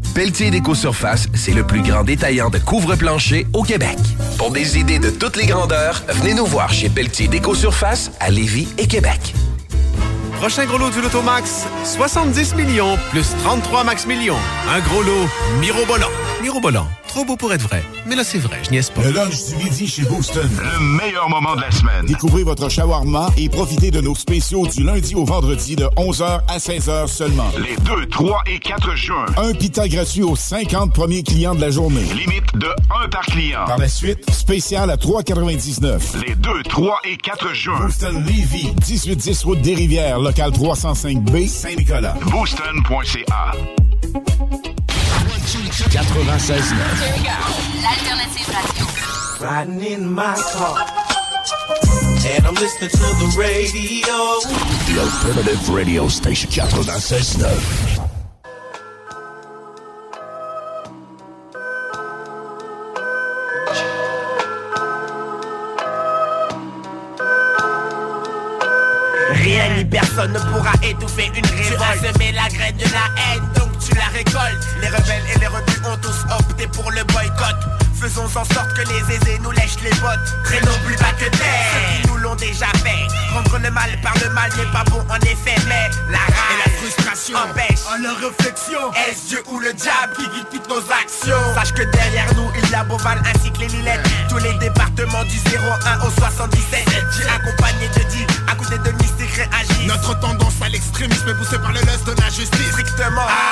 Pelletier Déco-Surface, c'est le plus grand détaillant de couvre-plancher au Québec. Pour des idées de toutes les grandeurs, venez nous voir chez Pelletier Déco-Surface à Lévis et Québec. Prochain gros lot du Lotomax, 70 millions plus 33 max millions. Un gros lot mirobolant. Mirobolant, trop beau pour être vrai. Mais là, c'est vrai, je niaise pas. Le lunch du midi chez Booston. Le meilleur moment de la semaine. Découvrez votre shawarma et profitez de nos spéciaux du lundi au vendredi de 11h à 16h seulement. Les 2, 3 et 4 juin. Un pita gratuit aux 50 premiers clients de la journée. Limite de 1 par client. Par la suite, spécial à 3,99. Les 2, 3 et 4 juin. Booston Levy, 1810 route des Rivières, local 305B, Saint-Nicolas. Booston.ca. 96.9. L'alternative radio. Riding in my car. And I'm listening to the radio. The Alternative Radio Station 96.9. Rien ni personne ne pourra étouffer une révolte. Tu as semé la graine de la haine, donc tu la récoltes. Les rebelles et les rebus ont tous opté pour le boycott. Faisons en sorte que les aisés nous lèchent les bottes. Traînons plus bas que terre. Ceux qui nous l'ont déjà fait. Prendre le mal par le mal n'est pas bon en effet, mais la rage et la frustration empêchent en leur réflexion. Est-ce Dieu ou le diable qui guide toutes nos actions? Sache que derrière nous, il y a Beauval ainsi que les Lillettes. Tous les départements du 01 au 77. J'ai accompagné de 10 à côté de mystique réagir. Notre tendance à l'extrémisme est poussée par le lust de la justice. Strictement hardcore.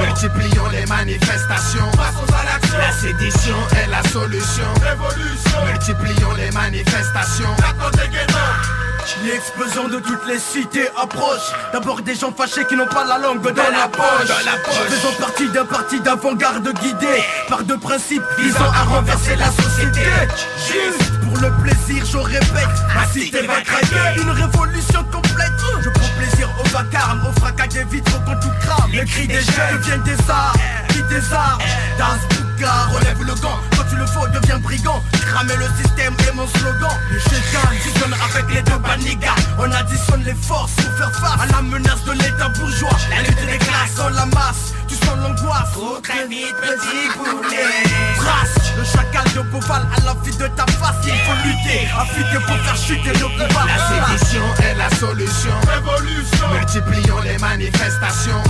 Multiplions les manifestations. Passons à l'action. La sédition est la solution. Révolution. Multiplions les manifestations. L'explosion de toutes les cités approche D'abord des gens fâchés qui n'ont pas la langue dans, la, poche. Dans la poche. Faisons partie d'un parti d'avant-garde guidé Par deux principes visant à renverser la société Juste pour le plaisir, je répète Ma cité va craquer Une révolution complète au vacarme Au fracas des vitres quand tout crame. Les cris des jeunes deviennent des arts Qui des arts. Dans ce bouquin, relève le gant. Quand tu le faut, deviens brigand. Cramer le système est mon slogan. Les fusionnent avec les deux banigas On additionne les forces pour faire face À la menace de l'état bourgeois. La lutte des classes. Dans la masse Tu sens l'angoisse Faut très vite, petit poulet. Trace, le chacal de Beauval à l'envie de ta face. Il faut lutter, affûter pour faire chuter le pouvoir. La sédition est la solution. Révolution. Multiplions les manifestations.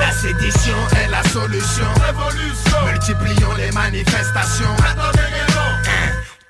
La sédition est la solution. Révolution. Multiplions les manifestations.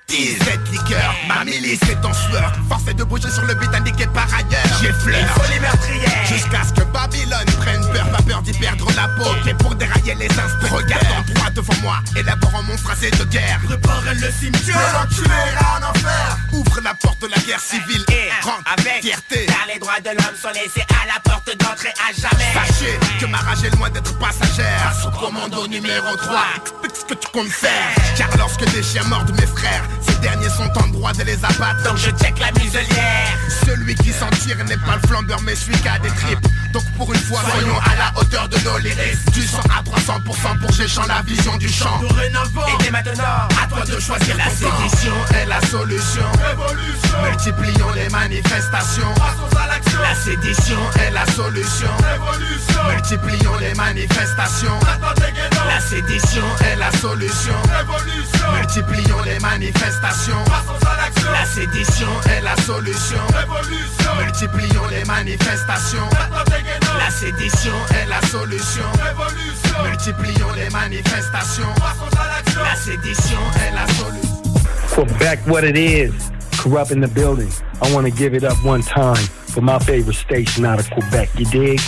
Cette liqueur, ma milice est en sueur. Force est de bouger sur le but indiqué par ailleurs. J'effleure, Une folie meurtrière. Jusqu'à ce que Babylone prenne peur, pas peur d'y perdre la peau. Et pour dérailler les instants, regarde en droit devant moi. Élabore un monstre assez de guerre. Préparez le cimetière. L'enculé ira en enfer. Ouvre la porte de la guerre civile. Et Rentre, avec fierté. Car les droits de l'homme sont laissés à la porte d'entrée à jamais. Sachez que ma rage est loin d'être passagère. Sous commando numéro 3 Explique ce que tu comptes faire. Car lorsque des chiens mordent mes frères Ces derniers sont en droit de les abattre Donc je check la muselière. Celui qui s'en tire n'est pas le flambeur mais celui qui a des tripes Donc pour une fois soyons à la hauteur de nos lyrics Du 100 à 300% pour Géchant la vision du champ Dorénavant. Et dès maintenant, À toi de choisir la sédition est la solution Révolution. Multiplions les manifestations Passons à l'action. La sédition est la solution Révolution. Multiplions les manifestations. La sédition est la solution Révolution. Multiplions les manifestations Passons à l'action. La sédition est la solution Révolution. Multiplions les manifestations. La sédition est la solution Révolution. Multiplions les manifestations Passons à l'action. La sédition est la solution Quebec, what it is. Kurupt in the building. I want to give it up one time for my favorite station out of Quebec. You dig?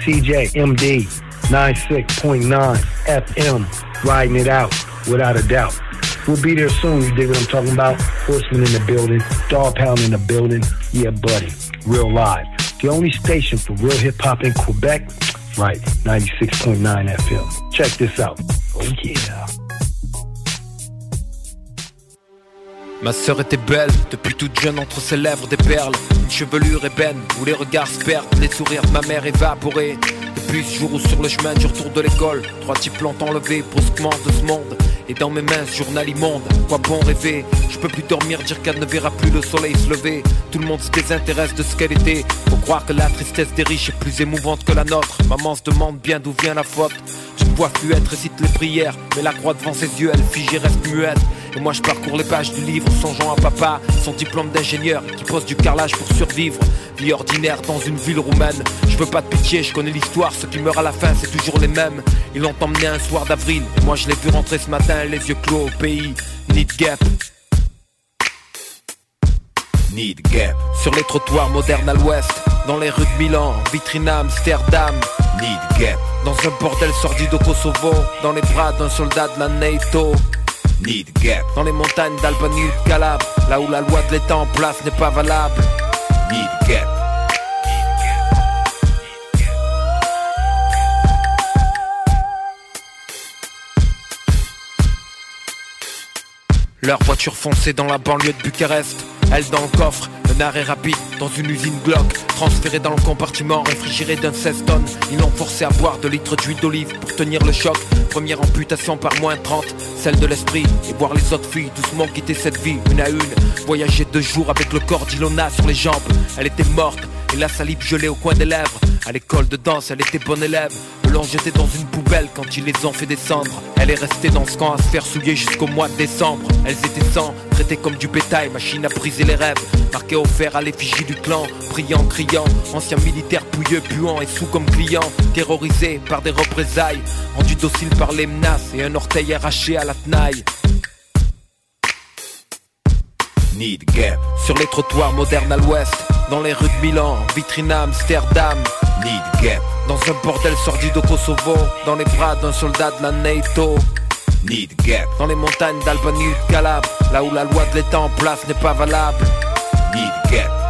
CJMD 96.9 FM. Riding it out without a doubt. We'll be there soon. You dig what I'm talking about? Horseman in the building. Dogg Pound in the building. Yeah, buddy. Real live. The only station for real hip hop in Quebec. Right. 96.9 FM. Check this out. Oh, yeah. Ma sœur était belle, depuis toute jeune entre ses lèvres des perles Une chevelure ébène, où les regards se perdent Les sourires de ma mère évaporés Depuis ce jour où sur le chemin du retour de l'école Trois types l'ont enlevé brusquement de ce monde Et dans mes mains ce journal immonde. Quoi bon rêver Je peux plus dormir, dire qu'elle ne verra plus le soleil se lever. Tout le monde se désintéresse de ce qu'elle était. Faut croire que la tristesse des riches est plus émouvante que la nôtre. Maman se demande bien d'où vient la faute Je vois être récite les prières Mais la croix devant ses yeux, elle fige et reste muette. Et moi je parcours les pages du livre songeant à papa Son diplôme d'ingénieur qui pose du carrelage pour survivre. Vie ordinaire dans une ville roumaine. Je veux pas de pitié, je connais l'histoire. Ceux qui meurent à la fin c'est toujours les mêmes. Ils l'ont emmené un soir d'avril. Et moi je l'ai vu rentrer ce matin les yeux clos au pays. Need gap. Need gap. Sur les trottoirs modernes à l'ouest Dans les rues de Milan, vitrine Amsterdam. Need gap. Dans un bordel sordide au Kosovo. Dans les bras d'un soldat de la NATO. Need gap. Dans les montagnes d'Albanie de Calabre Là où la loi de l'état en place n'est pas valable. Need gap Leur voiture foncée dans la banlieue de Bucarest. Elle dans le coffre, un arrêt rapide dans une usine Glock. Transféré dans le compartiment réfrigéré d'un 16 tonnes. Ils l'ont forcé à boire de litres d'huile d'olive pour tenir le choc. Première amputation par moins 30, celle de l'esprit. Et voir les autres filles doucement quitter cette vie une à une. Voyager deux jours avec le corps d'Ilona sur les jambes. Elle était morte et la salive gelée au coin des lèvres. À l'école de danse elle était bonne élève Jetée dans une poubelle quand ils les ont fait descendre. Elle est restée dans ce camp à se faire souiller jusqu'au mois de décembre. Elles étaient sans, traitées comme du bétail Machine à briser les rêves, marquées au fer à l'effigie du clan Priant, criant, anciens militaires pouilleux, puants et sous comme clients. Terrorisés par des représailles Rendus dociles par les menaces et un orteil arraché à la tenaille. Need gap. Sur les trottoirs modernes à l'ouest Dans les rues de Milan, vitrine Amsterdam. Need gap. Dans un bordel sordide au Kosovo. Dans les bras d'un soldat de la NATO. Need gap. Dans les montagnes d'Albanie ou de Calabre Là où la loi de l'état en place n'est pas valable. Need gap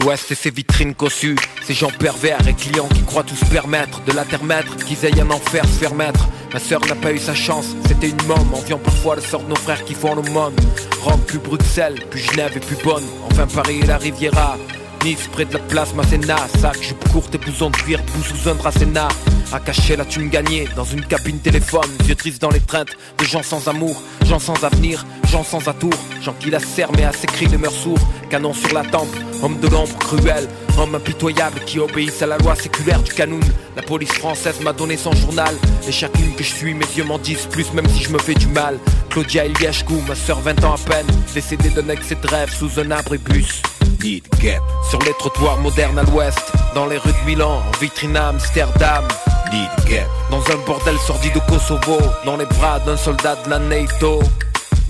L'Ouest et ses vitrines cossues, ces gens pervers et clients qui croient tout se permettre De la terre maître, qu'ils aillent un enfer se faire mettre. Ma sœur n'a pas eu sa chance, c'était une môme. Enviant parfois le sort de nos frères qui font l'aumône. Rome plus Bruxelles, plus Genève et plus bonne. Enfin Paris et la Riviera Nice près de la place Masséna Sac, jupe courte et blouson de cuir, bout sous un brasséna À cacher la thune gagnée dans une cabine téléphone. Vieux triste dans les treintes de gens sans amour Gens sans avenir, gens sans atour Gens qui la serrent mais à ses cris demeurent sourds. Canon sur la tempe, homme de l'ombre cruel. Homme impitoyable qui obéissent à la loi séculaire du canoun La police française m'a donné son journal. Et chacune que je suis, mes yeux m'en disent plus Même si je me fais du mal. Claudia Iliashkou, ma sœur 20 ans à peine Décédée d'un excès de rêve sous un abribus Need gap. Sur les trottoirs modernes à l'ouest Dans les rues de Milan, en vitrine Amsterdam. Need gap. Dans un bordel sordide au Kosovo Dans les bras d'un soldat de la NATO.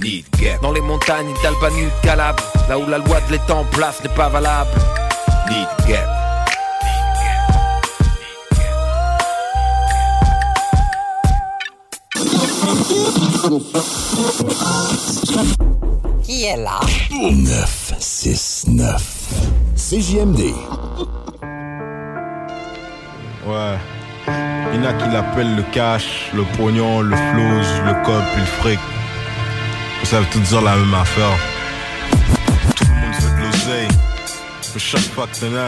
Need gap. Dans les montagnes d'Albanie ou de Calabre Là où la loi de l'état en place n'est pas valable. Need gap Qui est là? 969 CJMD. Ouais. Il y en a qui l'appellent le cash, le pognon, le flouze, le cop puis le fric. Ça veut tout dire la même affaire. Tout le monde veut de l'oseille. Mais chaque fois que t'en as,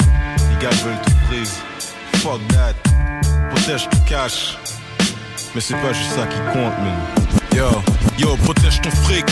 les gars veulent tout prise. Fuck that. Protège ton cash. Mais c'est pas juste ça qui compte, man. Yo, yo, protège ton fric.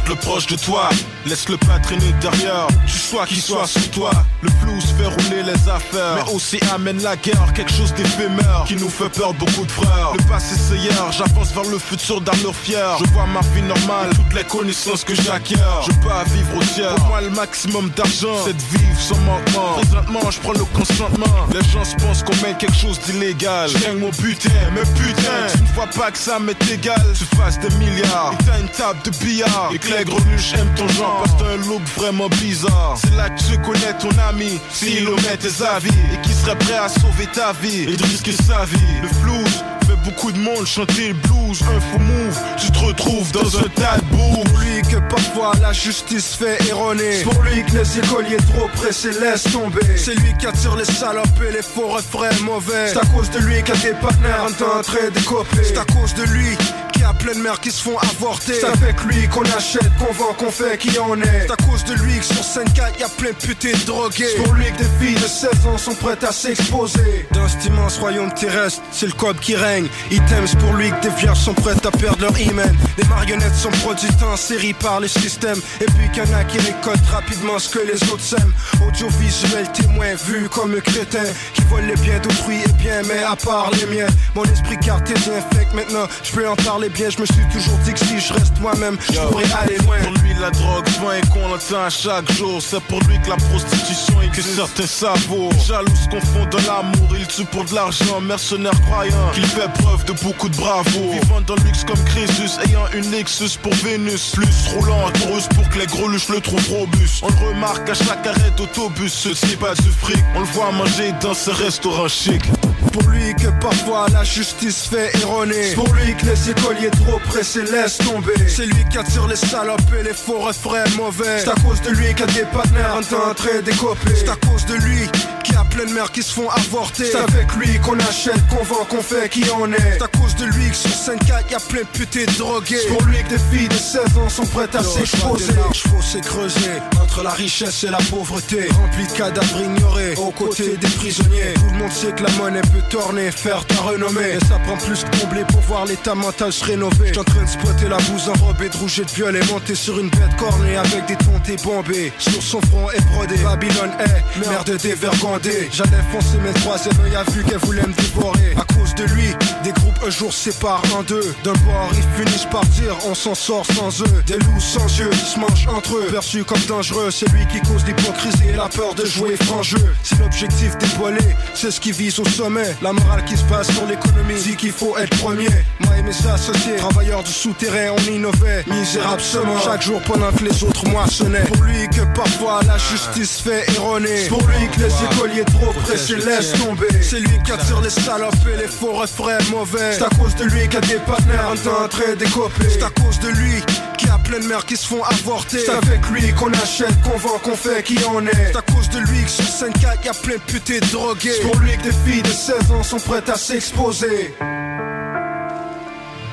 Garde-le proche de toi, laisse-le pas traîner derrière. Tu sois qui soit sur toi, le flou fait rouler les affaires. Mais aussi amène la guerre, quelque chose d'éphémère qui nous fait perdre beaucoup de frères. Le passé c'est hier, j'avance vers le futur d'armure fière. Je vois ma vie normale, toutes les connaissances que j'acquiers. Je peux à vivre au tiers, pour moi le maximum d'argent, c'est de vivre sans manquement. Présentement, je prends le consentement. Les gens se pensent qu'on mène quelque chose d'illégal. Je gagne mon butin, mais putain, tu ne vois pas que ça m'est égal. Tu fasses des milliards, et t'as une table de billard. Que les greluches aiment ton genre, parce que t'as un look vraiment bizarre. C'est là que tu connais ton ami, s'il omet tes avis. Et qui serait prêt à sauver ta vie, et de risquer sa vie. Le flouze fait beaucoup de monde chanter le blues. Un faux move, tu te retrouves dans un tas de boue. Pour lui que parfois la justice fait erroner. C'est pour lui que les écoliers trop pressés laissent tomber. C'est lui qui attire les salopes et les faux refrains mauvais. C'est à cause de lui a des partenaires en train de. C'est à cause de lui qu'il y a plein de mères qui se font avorter. C'est avec lui qu'on achète, qu'on vend, qu'on fait qui en est. C'est à cause de lui que sur scène 4 y a plein de putés de drogués. C'est pour lui que des filles de 16 ans sont prêtes à s'exposer. Dans cet immense royaume terrestre, c'est le code qui règne. Items pour lui que des vierges sont prêtes à perdre leur hymen. Les marionnettes sont produites en série par les systèmes. Et puis qu'il y en a qui récoltent rapidement ce que les autres s'aiment. Audiovisuel témoin vu comme un crétin qui vole les biens d'autrui et bien, mais à part les miens. Mon esprit cartésien fait que maintenant je peux en parler bien. Je me suis toujours dit que si je reste moi-même, je pourrais aller loin. Pour lui, la drogue vend et qu'on l'entend à chaque jour. C'est pour lui que la prostitution et que certains savourent. Jaloux qu'on fond de l'amour, il tue pour de l'argent. Mercenaire croyant qu'il fait preuve de beaucoup de bravoure. Vivant dans le luxe comme Crésus, ayant une Lexus pour Vénus. Plus roulant en pour que les gros luches le trouvent robuste. On le remarque à chaque arrêt d'autobus, ce type pas du fric. On le voit manger dans ce restaurant chic. Pour lui que parfois la justice fait erroner. C'est pour lui que les écoliers trop pressés laissent tomber. C'est lui qui attire les salopes et les faux refrains mauvais. C'est à cause de lui qu'il y a des partenaires en train de décoper. C'est à cause de lui qu'il y a plein de mères qui se font avorter. C'est avec lui qu'on achète, qu'on vend, qu'on fait qui en est. C'est à cause de lui que sur scène 4 y a plein de putés drogués. C'est pour lui que des filles de 16 ans sont prêtes à s'exposer. Chevaux s'est creusé entre la richesse et la pauvreté. Rempli de cadavres ignorés aux côtés des prisonniers. Tout le monde sait que la monnaie peut tourner, faire ta renommée. Et ça prend plus que combler pour voir l'état mental se rénover. En train de spotter la bouse enrobée de rouge et de violet. Monté sur une bête cornée avec des tontés bombés. Sur son front est brodé. Babylone est merde dévergondée. J'allais foncer mes troisième œil a vu qu'elle voulait me dévorer. À cause de lui, des groupes un jour séparent en deux. D'un bord, ils finissent par dire on s'en sort sans eux. Des loups sans yeux, ils se mangent entre eux. Perçu comme dangereux, c'est lui qui cause l'hypocrisie et la peur de jouer franc jeu. C'est l'objectif dévoilé, c'est ce qui vise au sommet. La morale qui se passe sur l'économie dit qu'il faut être premier. Moi et mes associés, travailleurs du souterrain, on innovait. Misérable seulement, chaque jour pendant que les autres moissonnaient. Pour lui que parfois la justice fait erroner. Pour lui que les écoliers trop pressés laissent tomber. C'est lui qui attire les salopes et les faux refrains mauvais. C'est à cause de lui qu'il y a des partenaires en train d'écoper. C'est à cause de lui qu'il y a plein de mères qui se font avorter. C'est avec lui qu'on achète, qu'on vend, qu'on fait qui en est. C'est à cause de lui que sur scène 4 y a plein de putés de drogués. C'est pour lui que des filles de 16 ans sont prêtes à s'exposer.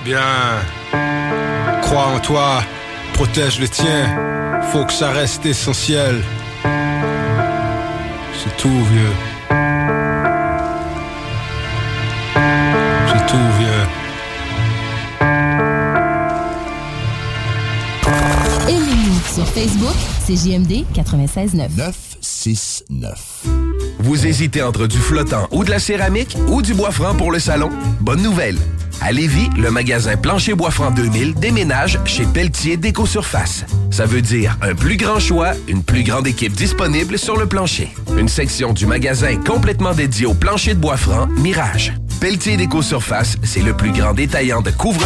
Bien. Crois en toi, protège les tiens. Faut que ça reste essentiel. C'est tout vieux. Sur Facebook, c'est JMD 96.9. 969. Vous hésitez entre du flottant ou de la céramique ou du bois franc pour le salon? Bonne nouvelle! À Lévis, le magasin Plancher Bois Franc 2000 déménage chez Pelletier Déco Surface. Ça veut dire un plus grand choix, une plus grande équipe disponible sur le plancher. Une section du magasin complètement dédiée au plancher de bois franc Mirage. Pelletier Déco Surface, c'est le plus grand détaillant de couvre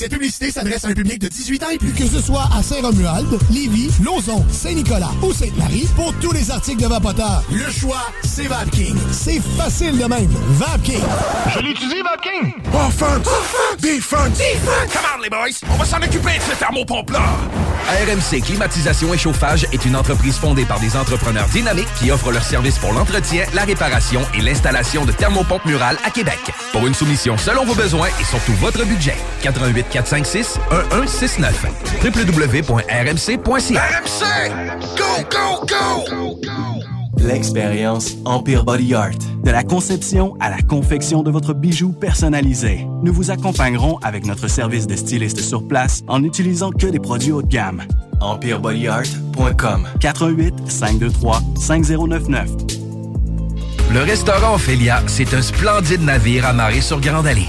Cette publicité s'adresse à un public de 18 ans et plus. Que ce soit à Saint-Romuald, Lévis, Lauson, Saint-Nicolas ou Sainte-Marie, pour tous les articles de Vapoteur, le choix, c'est VapKing. C'est facile de même. VapKing. Je l'utilise, Vapking! Offense! Defense! Defense! Come on, les boys! On va s'en occuper de ce thermopompe-là! RMC Climatisation et Chauffage est une entreprise fondée par des entrepreneurs dynamiques qui offrent leurs services pour l'entretien, la réparation et l'installation de thermopompes murales à Québec. Pour une soumission selon vos besoins et surtout votre budget. 88 456 1169 www.rmc.ca RMC! Go, go, go! L'expérience Empire Body Art. De la conception à la confection de votre bijou personnalisé. Nous vous accompagnerons avec notre service de styliste sur place en n'utilisant que des produits haut de gamme. EmpireBodyArt.com 418 523 5099 Le restaurant Ophélia, c'est un splendide navire amarré sur Grande Allée.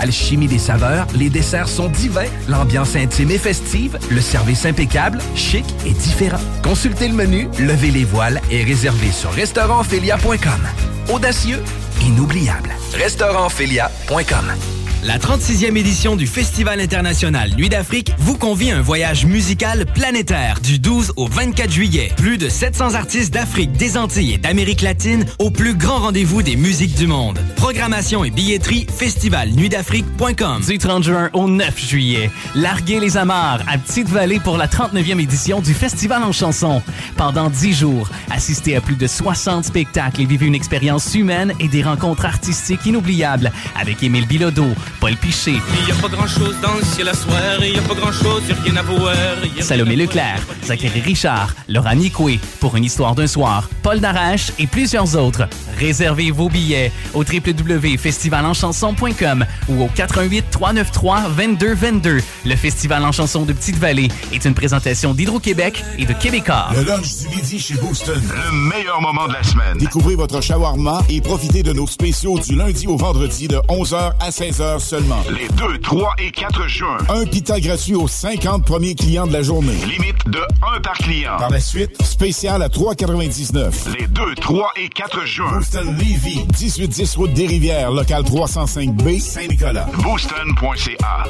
Alchimie des saveurs, les desserts sont divins, l'ambiance intime et festive, le service impeccable, chic et différent. Consultez le menu, levez les voiles et réservez sur restaurantphilia.com. Audacieux, inoubliable. Restaurantphilia.com La 36e édition du Festival international Nuit d'Afrique vous convie à un voyage musical planétaire du 12 au 24 juillet. Plus de 700 artistes d'Afrique, des Antilles et d'Amérique latine au plus grand rendez-vous des musiques du monde. Programmation et billetterie festivalnuitdafrique.com. Du 30 juin au 9 juillet, larguez les amarres à Petite-Vallée pour la 39e édition du Festival en chanson. Pendant 10 jours, assistez à plus de 60 spectacles et vivez une expérience humaine et des rencontres artistiques inoubliables avec Émile Bilodeau, Paul Piché, Il y a pas grand chose dans le ciel à soir, il y a pas grand chose, y a rien à voir. y a Salomé Leclerc, Zachary Richard, Laura Nicoué, Pour une histoire d'un soir, Paul Darache et plusieurs autres. Réservez vos billets au www.festivalenchanson.com ou au 88 393 22 22. Le Festival en chanson de Petite-Vallée est une présentation d'Hydro-Québec et de Québécois. Le lunch du midi chez Booston. Le meilleur moment de la semaine. Découvrez votre shawarma et profitez de nos spéciaux du lundi au vendredi de 11h à 16h seulement. Les 2, 3 et 4 juin. Un pita gratuit aux 50 premiers clients de la journée. Limite de 1 par client. Par la suite, spécial à 3,99. Les 2, 3 et 4 juin. Booston Levy. 1810 route des Rivières, local 305B, Saint-Nicolas. Booston.ca.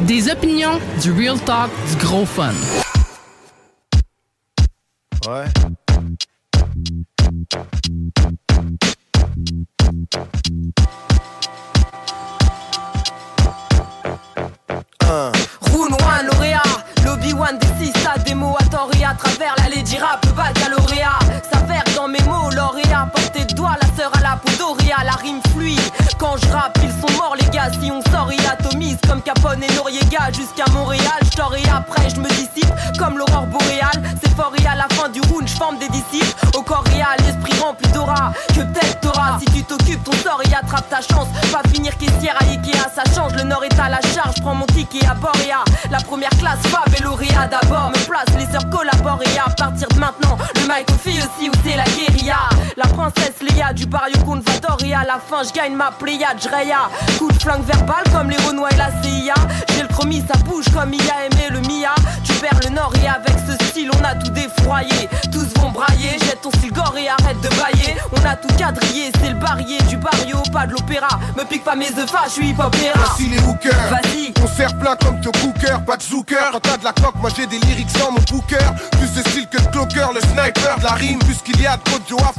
Des opinions, du real talk, du gros fun. Ouais. Un. Rounois, lauréat, l'Obi-Wan des six à des mots à et à travers la lady rap, baccalauréat. S'avère dans mes mots, lauréat, portée de doigt, la sœur à la peau d'Oria, la rime fluide. Quand je rappe, ils sont morts les gars, si on sort, il atomise comme Capone et Noriega jusqu'à Montréal. Je et après, je me dissipe comme l'aurore boréale. C'est fort et à la fin du round, je forme des disciples. Au corps réel, l'esprit rempli d'aura, Si tu t'occupes, ton sort et attrape ta chance. Pas finir caissière à Ikea, ça change, le nord est à la charge. Prends mon ticket à Boréa, la première classe, Fab et lauréat d'abord. Me place, les sœurs collaborent et à partir de maintenant, le mic filles aussi, princesse Léa du barrio Convador et à la fin, je gagne ma pléiade, j'raya. Coup de flingue verbal comme les Renois et la CIA. J'ai le chromie, ça bouge comme il a aimé le Mia. Tu perds le nord et avec ce style, on a tout défroyé. Tous vont brailler, jette ton style gore et arrête de bailler. On a tout quadrillé, c'est le barrier du barrio, pas de l'opéra. Me pique pas mes œufs, je suis hip. Voici les hookers. Vas-y. Concert plein comme Joe Cooker, pas de zooker. Quand t'as de la coque, moi j'ai des lyrics dans mon booker. Plus de style que le clocker, le sniper de la rime. Plus qu'il y a de Joe à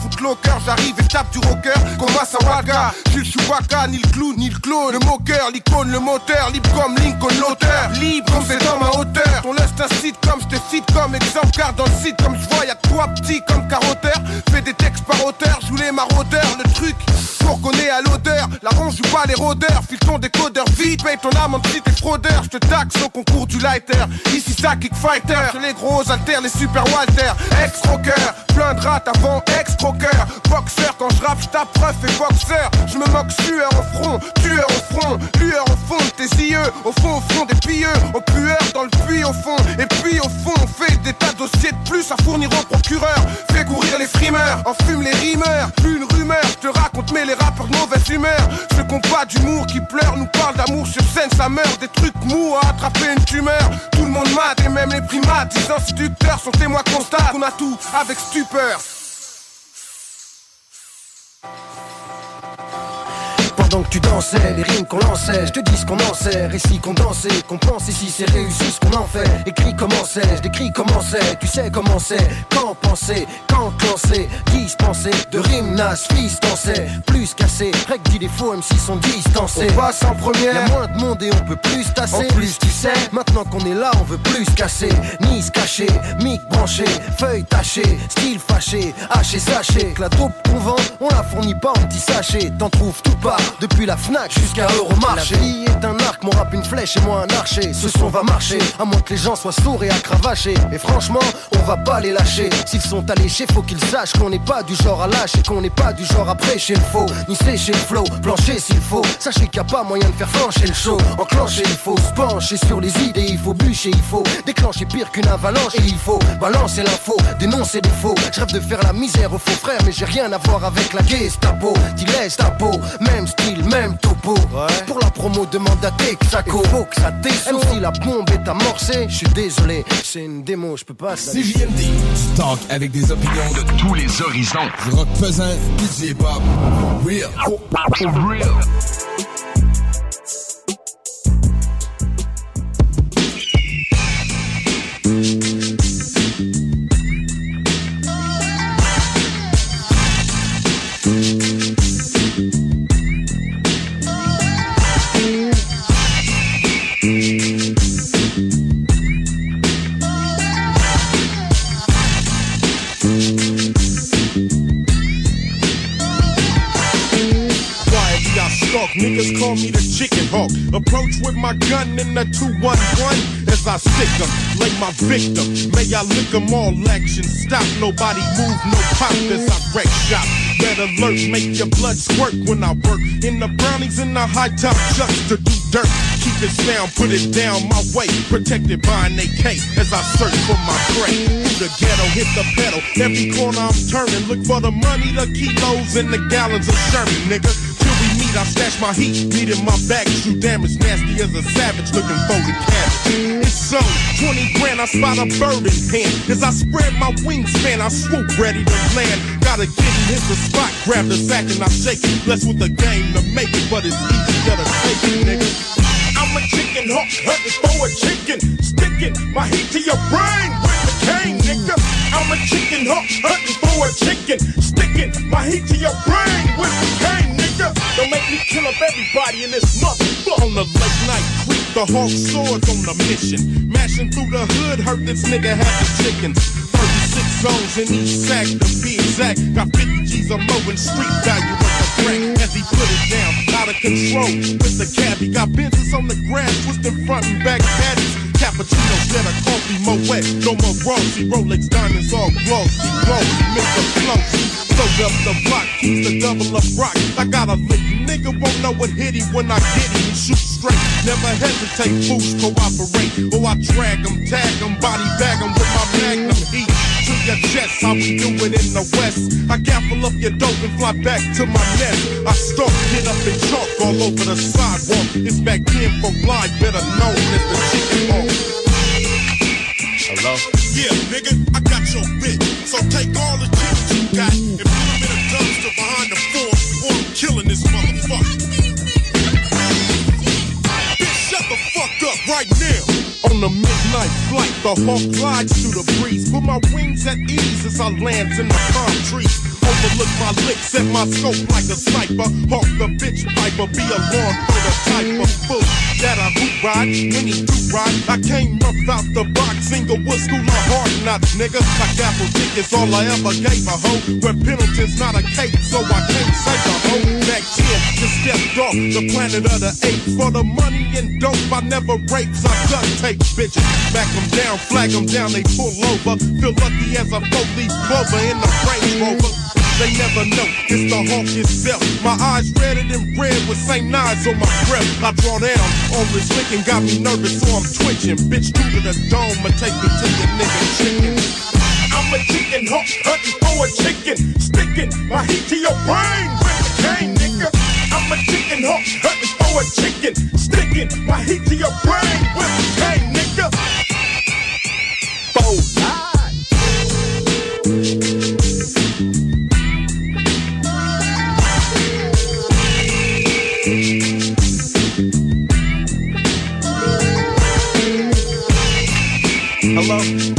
J'arrive et tape du rocker comme Masawaga. J'ai le Chewbacca, ni le clown, ni le clone. Le moqueur, l'icône, le moteur. Libre comme Lincoln, l'auteur. Libre comme c'est dans ma hauteur. Ton lust un site comme je te cite comme exemple. Car dans le site comme je vois, y'a que toi petit comme carotteur. Fais des textes par auteur, joue les maraudeurs. Le truc, pour qu'on est à l'odeur. La ronge joue pas les rôdeurs. File ton décodeur vite, paye ton amende si t'es fraudeur. Je te taxe au concours du lighter. Ici ça kick fighter. Les gros alters, les super Walter. Ex-rocker, plein de rats avant ex-croqueur. Boxeur, quand je rappe, je tape ref et boxeur. Je me moque sueur au front, tueur au front, lueur au fond de tes yeux. Au fond, au fond des pieux, au pueur dans le puits au fond. Et puis au fond, on fait des tas de dossiers de plus à fournir au procureur. Fais courir les frimeurs, enfume les rimeurs. Plus une rumeur, je te raconte, mais les rappeurs de mauvaise humeur. Ont pas d'humour, qui pleurent, nous parlent d'amour sur scène, ça meurt. Des trucs mous à attraper une tumeur. Tout le monde mate et même les primates. Les instituteurs sont témoins constatent qu'on a tout avec stupeur. Thank you. Tu dansais, les rimes qu'on lançait, je te dis ce qu'on en sait, récit qu'on dansait, qu'on pense ici c'est réussi ce qu'on en fait. Écrit comment c'est, je décris comment c'est, tu sais comment c'est, quand penser, quand lancer, qui se pensait, de rimes nas, fils dansait, plus cassé, rec dit des faux MC sont distancés. On passe en première. Y'a moins de monde et on peut plus se tasser. En plus, tu sais, maintenant qu'on est là, on veut plus se casser, ni se cacher, mic branché, feuille tachée, style fâché, haché, sachet, que la dope qu'on vend, on la fournit pas en petit sachet, t'en trouves tout part, depuis la Fnac jusqu'à Euromarché. La vie est un arc, mon rap une flèche et moi un archer. Ce son va marcher, à moins que les gens soient sourds et à cravacher. Et franchement, on va pas les lâcher. S'ils sont alléchés, faut qu'ils sachent qu'on n'est pas du genre à lâcher, qu'on n'est pas du genre à prêcher le faux, ni sécher le flow, plancher s'il faut. Sachez qu'il n'y a pas moyen de faire flancher le show. Enclencher, il faut se pencher sur les idées, il faut bûcher, il faut déclencher pire qu'une avalanche. Et il faut balancer l'info, dénoncer des faux. Je rêve de faire la misère aux faux frères, mais j'ai rien à voir avec la Gestapo. T'y laisse ta peau, même style, même topo. Pour la promo, demande à Texaco. Faut que ça. Même si la bombe est amorcée, je suis désolé, c'est une démo, je peux pas. CJMD, du talk avec des opinions de tous les horizons. Du rock pesant, du hip-hop. Real. Real. Niggas call me the chicken hawk. Approach with my gun in the 211 as I stick 'em, lay my victim. May I lick lick 'em all action. Stop, nobody move, no pop as I wreck shop. Red alert, make your blood squirt when I work. In the brownies in the high top just to do dirt. Keep it down, put it down my way. Protected by an AK as I search for my prey. Through the ghetto, hit the pedal. Every corner I'm turning, look for the money, the kilos, and the gallons of Sherman, nigga. I stash my heat, in my bag, true damage, nasty as a savage, looking for the cabbage. It's so 20 grand, I spot a bird in hand. As I spread my wingspan, I swoop ready to land. Gotta get in, hit the spot, grab the sack and I shake it. Blessed with the game to make it, but it's easier to take it, nigga. I'm a chicken hawk, hunting for a chicken, sticking my heat to your brain with the cane, nigga. I'm a chicken hawk, hunting for a chicken, sticking my heat to your brain with the cane, Don't make me kill up everybody in this motherfucker. On the late night creep, the hawk swords on the mission, mashing through the hood, hurt this nigga had the chickens. 36 zones in each sack, to be exact. Got 50 G's of mo in street value with the crack as he put it down, out of control with the cab. He got business on the grass, twisting front and back patties. Cappuccinos, let a coffee, mo wet, no more rosy. Rolex diamonds all glossy, glossy, Mr. Flossy. Load up the block, keeps the double up rock. I got a lick, nigga won't know what hit him when I get him. Shoot straight, never hesitate, fools cooperate. Or I drag 'em, tag 'em, body bag 'em with my magnum heat to your chest, how we do it in the west. I gaffle up your dope and fly back to my nest. I stalk, get up and chalk all over the sidewalk. It's back in for blind, better known as the chicken hawk. Hello? Yeah, nigga, I got your bit. So take all the chickens you got and put them in a dumpster behind the fort, or I'm killing this motherfucker. Bitch, shut the fuck up right now. On the midnight flight, the hawk glides through the breeze. Put my wings at ease as I land in the palm trees. Overlook my licks, set my scope like a sniper. Hawk the bitch piper, be a long lawn prototype of fool. That I hoop ride, he do ride. I came rough out the box, Inglewood School my Hard Knocks, nigga. Apple dick is all I ever gave a hoe. Where Pendleton's not a cake, so I can't say the hoe. Back here, just stepped off the planet of the apes. For the money and dope, I never rapes, I duct tape bitches. Back them down, flag them down, they pull over. Feel lucky as a four-leaf clover in the Range Rover. They never know, it's the hawk itself. My eyes redder than red with St. Knives on my breath. I draw down on this lick and got me nervous, so I'm twitching. Bitch, through to the dome, and take me to your nigga chicken. I'm a chicken hawk, hunting for a chicken, sticking my heat to your brain with the cane, nigga. I'm a chicken hawk, hunting for a chicken, sticking my heat to your brain with the cane, nigga. Four Hello?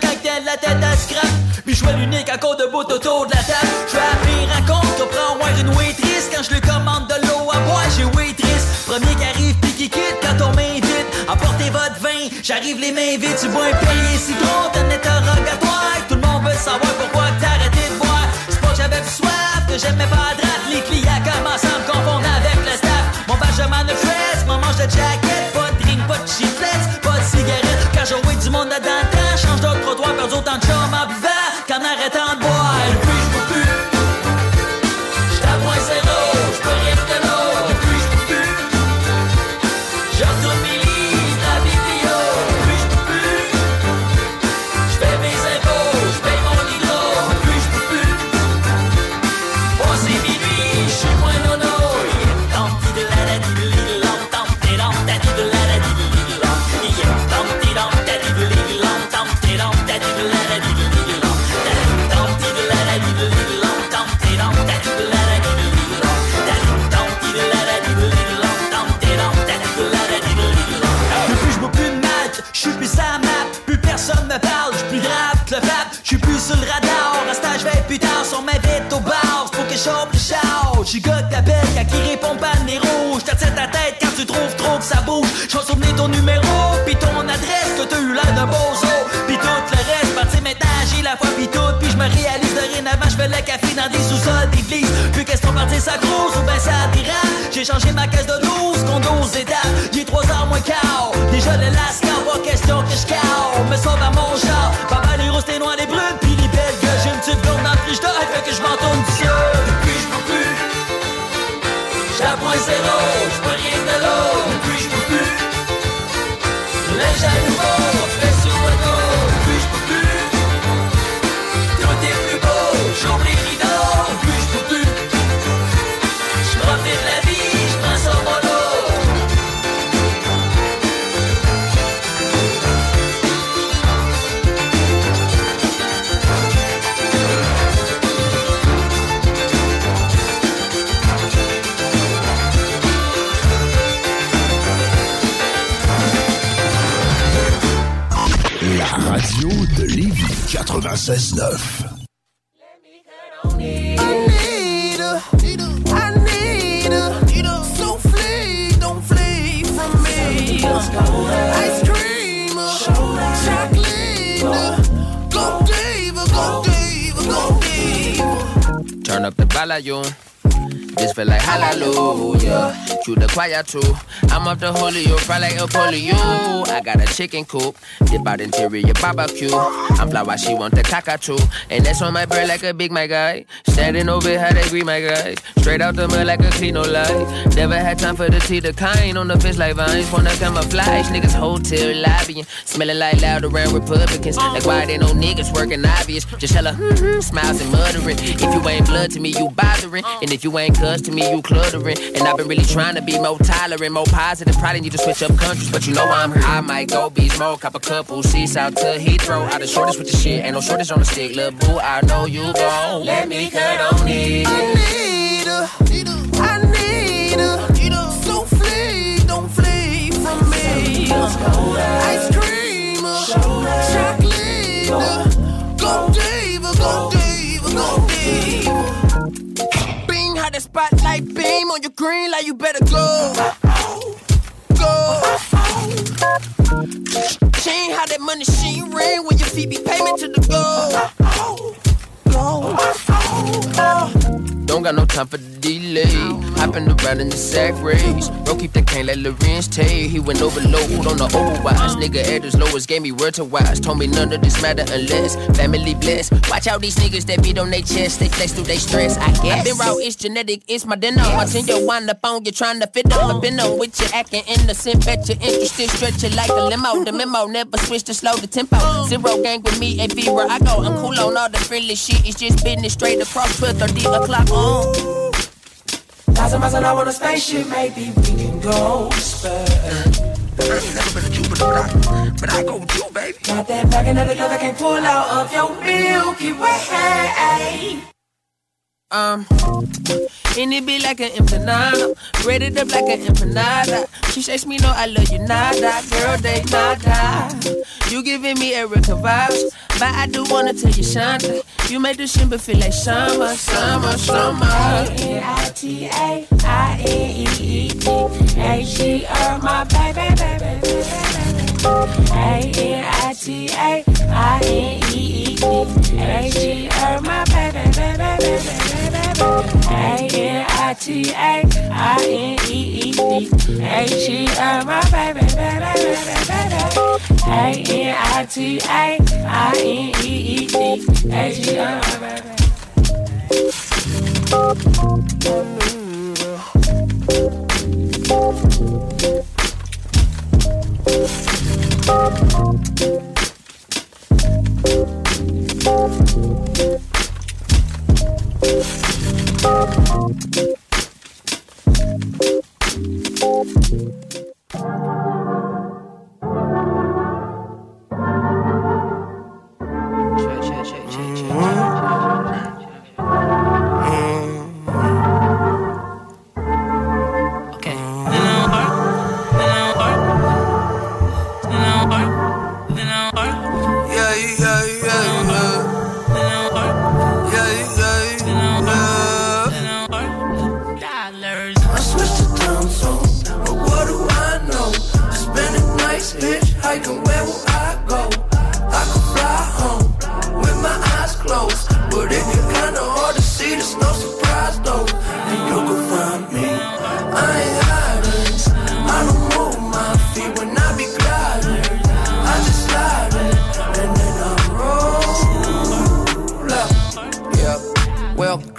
Quand t'as la tête à scrap. Puis je l'unique à cause de bout autour de la table. Je vais appeler raconte, on prend voir une waitress quand je lui commande de l'eau à boire, j'ai waitress. Premier qui arrive puis qui quitte quand on m'invite. Apportez votre vin, j'arrive les mains vides, tu bois un Perrier citron, t'as un interrogatoire. Tout le monde veut savoir pourquoi t'as arrêté de boire. C'est pas que j'avais plus soif, que j'aimais pas la. Les clients commencent à me confondre avec le staff. Mon benjamin de presse, mon manche de jacket, pas de drink, pas de chiclets, pas de cigarettes. Quand oué du monde dedans le de chum en buvant qu'en arrêtant sous-sols d'église. Puis sa grosse ou ben ça. J'ai changé ma caisse de 12, qu'on 12 étapes. J'ai 3 heures moins quart. Déjà le lascar, pas question que j'cao. Me sauve à mon genre. Papa les roses, t'es noirs, les brunes, pis les belles gueules. J'ai une petite blonde dans le frigidaire, fait que j'm'en tourne du ciel. Depuis j'peux plus. J'ai à point zéro, 96.9. I need a, I need so flee, don't flee from me. Ice cream, chocolate. Turn up the volume. This feel like hallelujah. Cue the choir too. I'm off the holy, fry like a polio. I got a chicken coop, dip out interior barbecue. I'm fly while she want the cockatoo. And that's on my bread like a big my guy. Standing over how they greet my guys. Straight out the mud like a clean no light. Never had time for the tea, the kind on the fence like vines. Wanna camouflage, niggas hotel lobbying. Smelling like loud around Republicans. Like why they no niggas working obvious. Just hella mm-hmm, smiles and muttering. If you ain't blood to me, you bothering. And if you ain't cuz to me, you cluttering. And I've been really trying to be more tolerant, more positive. Probably need to switch up countries, but you know I'm here. I might go be smoke, cop a couple seats out to Heathrow. Out the shortest with the shit, ain't no shortage on the stick. Lil' boo, I know you gon' let me cut spotlight beam on your green light, you better go. Go. She ain't how that money she ring when your feet be payment to the go. Go. Don't got no time for the delay. Hopping around in the sack race. Bro, keep that cane like Lorenz Tay. He went overload on the overwise. Nigga at his lowest gave me word to wise. Told me none of this matter unless family blessed. Watch out these niggas that beat on their chest. They flex through they stress. I guess. I been raw, it's genetic, it's my dinner. Watching your wind up on you trying to fit up. I been on with you acting innocent. Bet you interested, stretch it like a limo. The memo never switch to slow the tempo. Zero gang with me, a fever. I go, I'm cool on all the friendly shit. It's just business straight across 12 30 o'clock on. Thousand miles an hour on a spaceship, maybe we can go spur. I ain't never been a Jupiter, but I, but I go with you, baby. Got that back another girl that can't pull out of your Milky Way. Um, and it be like an empanada, ready up like an empanada. She says me no, I love you, nada, girl, they nada. You giving me Erica vibes, but I do wanna tell you, Shanta. You made the shimmer feel like summer, summer, summer. N-I-T-A, I-N-E-E-D, H-E-R, my baby, baby, baby, baby. A-N-I-T-A, I-N-E-E-D, H-E-R, my baby, baby, baby, baby. A-N-I-T-A, I-N-E-E-D, H-E-R, my baby, baby, baby, baby. A-N-I-T-A, I-N-E-E-D, H-E-R, my baby. Yeah,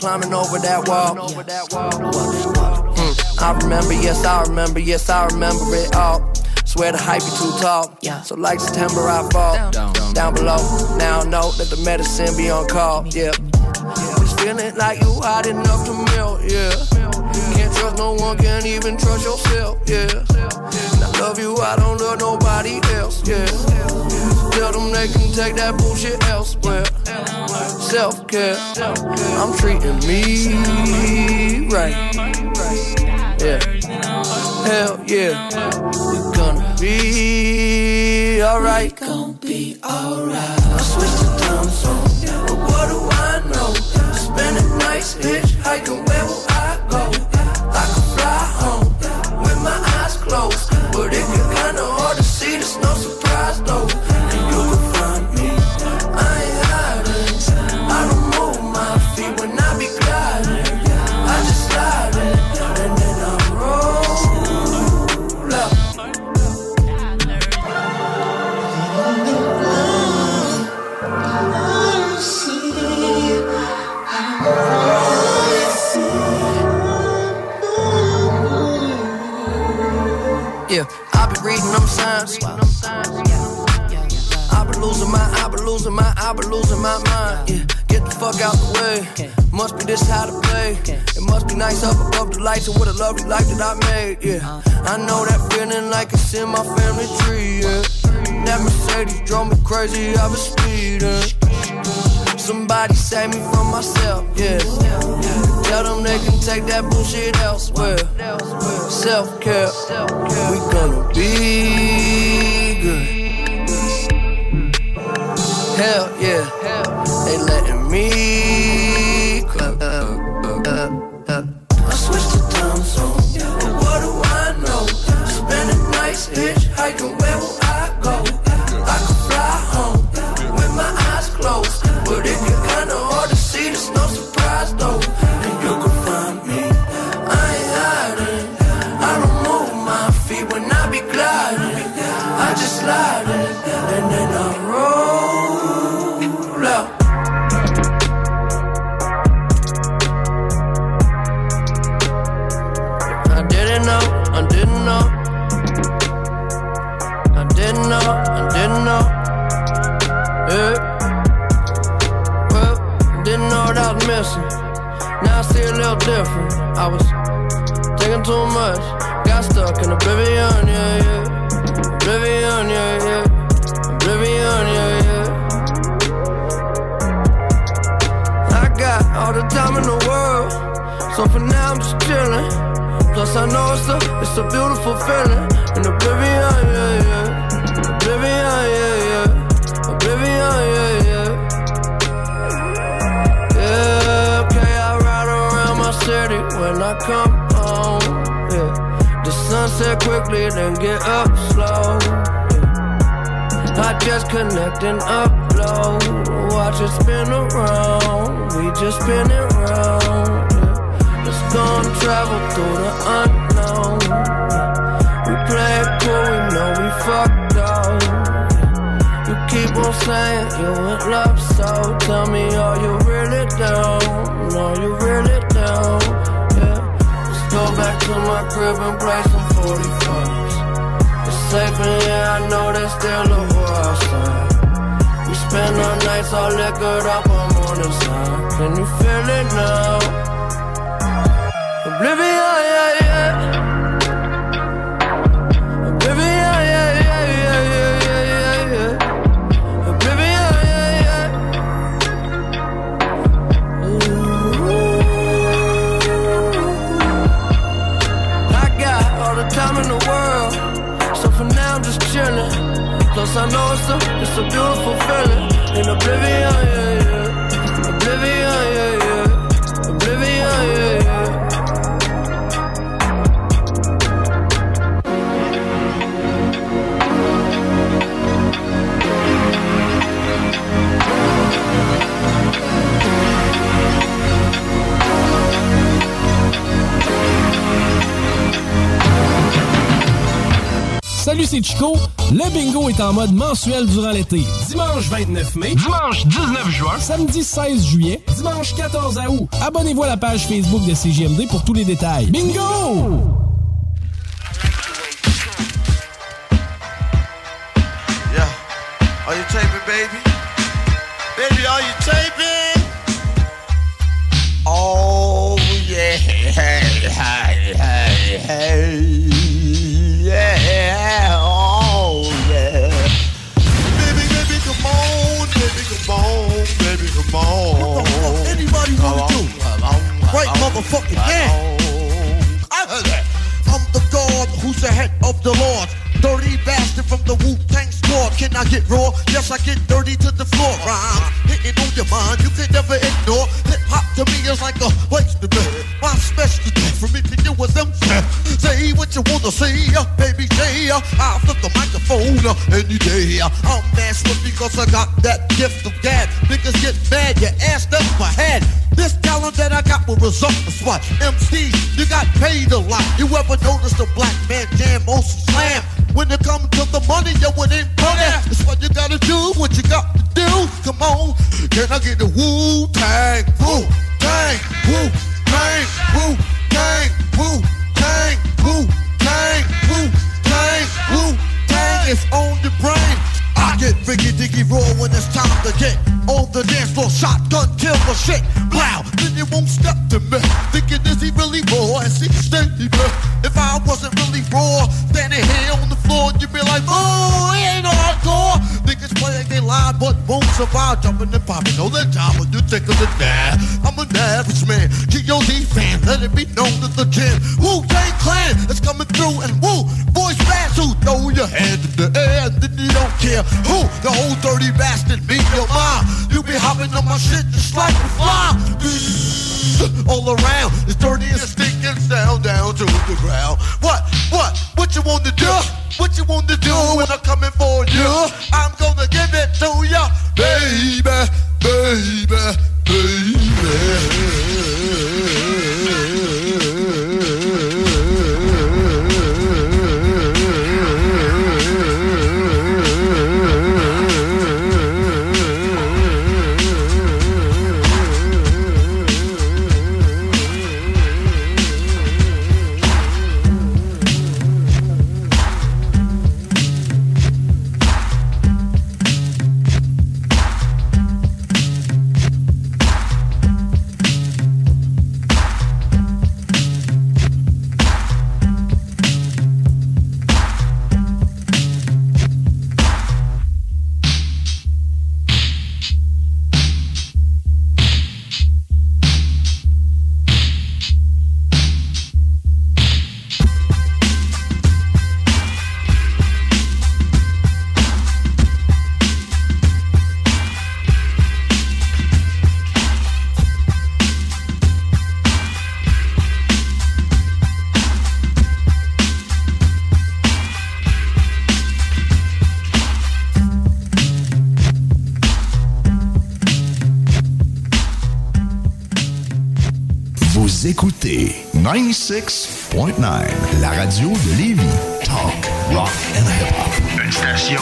climbing over that wall. Mm, I remember, yes, I remember, yes, I remember it all. Swear the hype be too tall. So like September, I fall down, below. Now I know that the medicine be on call. Yeah, it's feeling like you hot enough to melt. Yeah, can't trust no one, can't even trust yourself. Yeah, and I love you, I don't love nobody else. Yeah, tell them they can take that bullshit elsewhere. Self care, I'm treating me right. Yeah. Hell yeah, we gonna be alright. Gonna be alright. I switched to town zone, but what do I know? Spending nights hitchhiking, lovely life that I made. Yeah, I know that feeling like it's in my family tree. Yeah, that Mercedes drove me crazy. I was speeding. Somebody save me from myself. Yeah, tell them they can take that bullshit elsewhere. Self care, we gonna be good. Hell crib and play some 45s. It's safe in here, I know there's still a war outside. We spend our nights all liquored up on morning side. Can you feel it now? Oblivion, It's a, beautiful feeling in oblivion. Salut, c'est Chico. Le bingo est en mode mensuel durant l'été. Dimanche 29 mai. Dimanche 19 juin. Samedi 16 juillet. Dimanche 14 août. Abonnez-vous à la page Facebook de CGMD pour tous les détails. Bingo! I get raw? Yes, I get dirty to the floor. Rhyme hitting on your mind, you can never ignore. Hip hop to me is like a place to be. My specialty for me to do is them Say what you wanna say, uh, baby. Say uh, I'll flip the microphone uh, any day. I'm masculine because I got that gift of gab. Niggas get mad, your ass up my head. This talent that I got will result in what? MC, you got paid a lot. You ever notice a black man jam most slam? When it comes to the money, yo, it ain't money. It's what you gotta do, what you got to do. Come on, can I get the Wu Tang? Wu Tang, Wu Tang, Wu Tang, Wu Tang, Wu Tang, Wu Tang, Wu Tang is on the brain. I get Biggie Diggy raw when it's time to get on the dance floor. Shotgun kill for shit. Blow, then you won't step to me. Thinking is he really raw? Is he steady? If I wasn't really raw, standing here on the floor, you'd be like, oh, ain't hardcore. Play like they lie, but won't survive. Jumping and popping all the time when you take of the dab. I'm an average man, G.O.D. fan. Let it be known that the jam Wu Tang Clan is coming through, and woo, voice fast who throw your hand in the air, and then you don't care who the whole dirty bastard be your mom. You be hopping on my shit just like a fly. All around, it's dirty and stinking sound down to the ground. What, what, what you want to do? What you want to do when I'm coming for you? I'm gonna give it to ya, baby, baby, Vous écoutez 96.9, la radio de Lévis. Talk, rock and hip-hop. Une station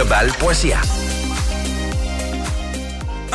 global.ca.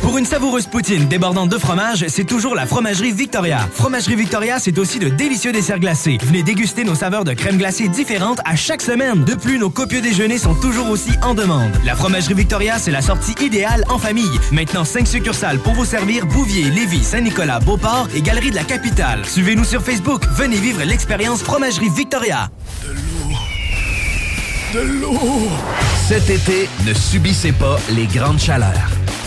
Pour une savoureuse poutine débordante de fromage, c'est toujours la Fromagerie Victoria. Fromagerie Victoria, c'est aussi de délicieux desserts glacés. Venez déguster nos saveurs de crème glacée différentes à chaque semaine. De plus, nos copieux déjeuners sont toujours aussi en demande. La Fromagerie Victoria, c'est la sortie idéale en famille. Maintenant, 5 succursales pour vous servir Bouvier, Lévis, Saint-Nicolas, Beauport et Galerie de la Capitale. Suivez-nous sur Facebook. Venez vivre l'expérience Fromagerie Victoria. De l'eau! Cet été, ne subissez pas les grandes chaleurs.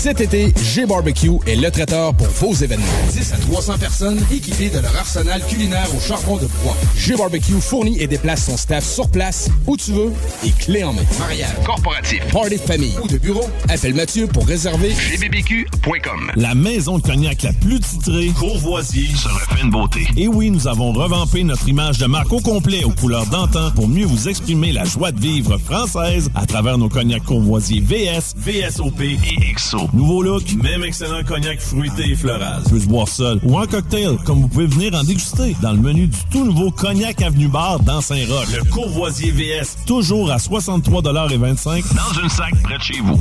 Cet été, G-Barbecue est le traiteur pour vos événements. 10 à 300 personnes équipées de leur arsenal culinaire au charbon de bois. G-Barbecue fournit et déplace son staff sur place, où tu veux, et clé en main. Mariage, corporatif, party de famille ou de bureau, appelle Mathieu pour réserver gbbq.com. La maison de cognac la plus titrée, Courvoisier, se refait une beauté. Et oui, nous avons revampé notre image de marque au complet aux couleurs d'antan pour mieux vous exprimer la joie de vivre française à travers nos cognacs Courvoisier VS, VSOP et XO. Nouveau look, même excellent cognac fruité et floral. Peut se boire seul ou en cocktail, comme vous pouvez venir en déguster dans le menu du tout nouveau Cognac Avenue Bar dans Saint-Roch. Le Courvoisier VS, toujours à 63,25 dans une sac près de chez vous.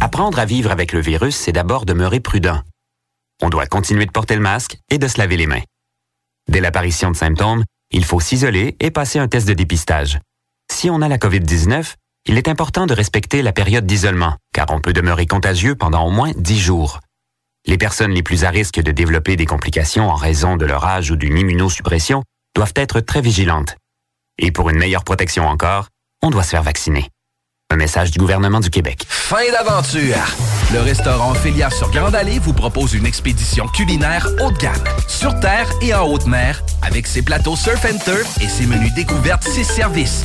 Apprendre à vivre avec le virus, c'est d'abord demeurer prudent. On doit continuer de porter le masque et de se laver les mains. Dès l'apparition de symptômes, il faut s'isoler et passer un test de dépistage. Si on a la COVID-19, il est important de respecter la période d'isolement, car on peut demeurer contagieux pendant au moins 10 jours. Les personnes les plus à risque de développer des complications en raison de leur âge ou d'une immunosuppression doivent être très vigilantes. Et pour une meilleure protection encore, on doit se faire vacciner. Un message du gouvernement du Québec. Fin d'aventure! Le restaurant Félière sur Grande Allée vous propose une expédition culinaire haut de gamme, sur terre et en haute mer, avec ses plateaux surf and turf et ses menus découvertes, ses services.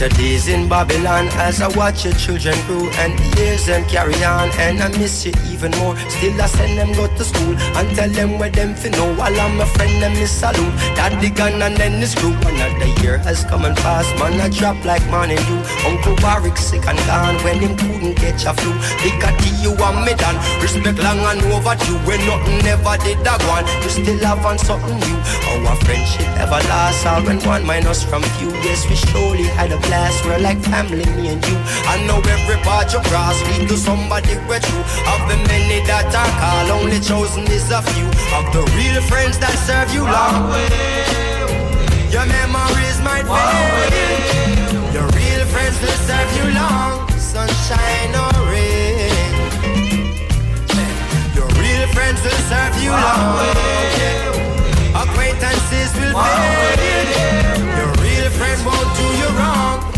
later days in Babylon as I watch your children grow and the years them carry on and I miss you even more. Still I send them go to school and tell them where them fi know while I'm a friend them miss salute. Daddy gone and then this group another year has come and passed. Man I drop like morning dew. Uncle Warwick sick and gone when him couldn't catch a flu. Big at you and me done. Respect long and overdue when nothing ever did that one. You still have on something new. Our friendship ever lasts all when one minus from few. Yes we surely had a blast. We're like family, me and you. I know every part you cross lead to somebody we're true. Of the many that I call, only chosen is a few. Of the real friends that serve you long. Your memories might fade. Your real friends will serve you long. Sunshine or rain. Your real friends will serve you long. Acquaintances will fade. Friend won't do you wrong.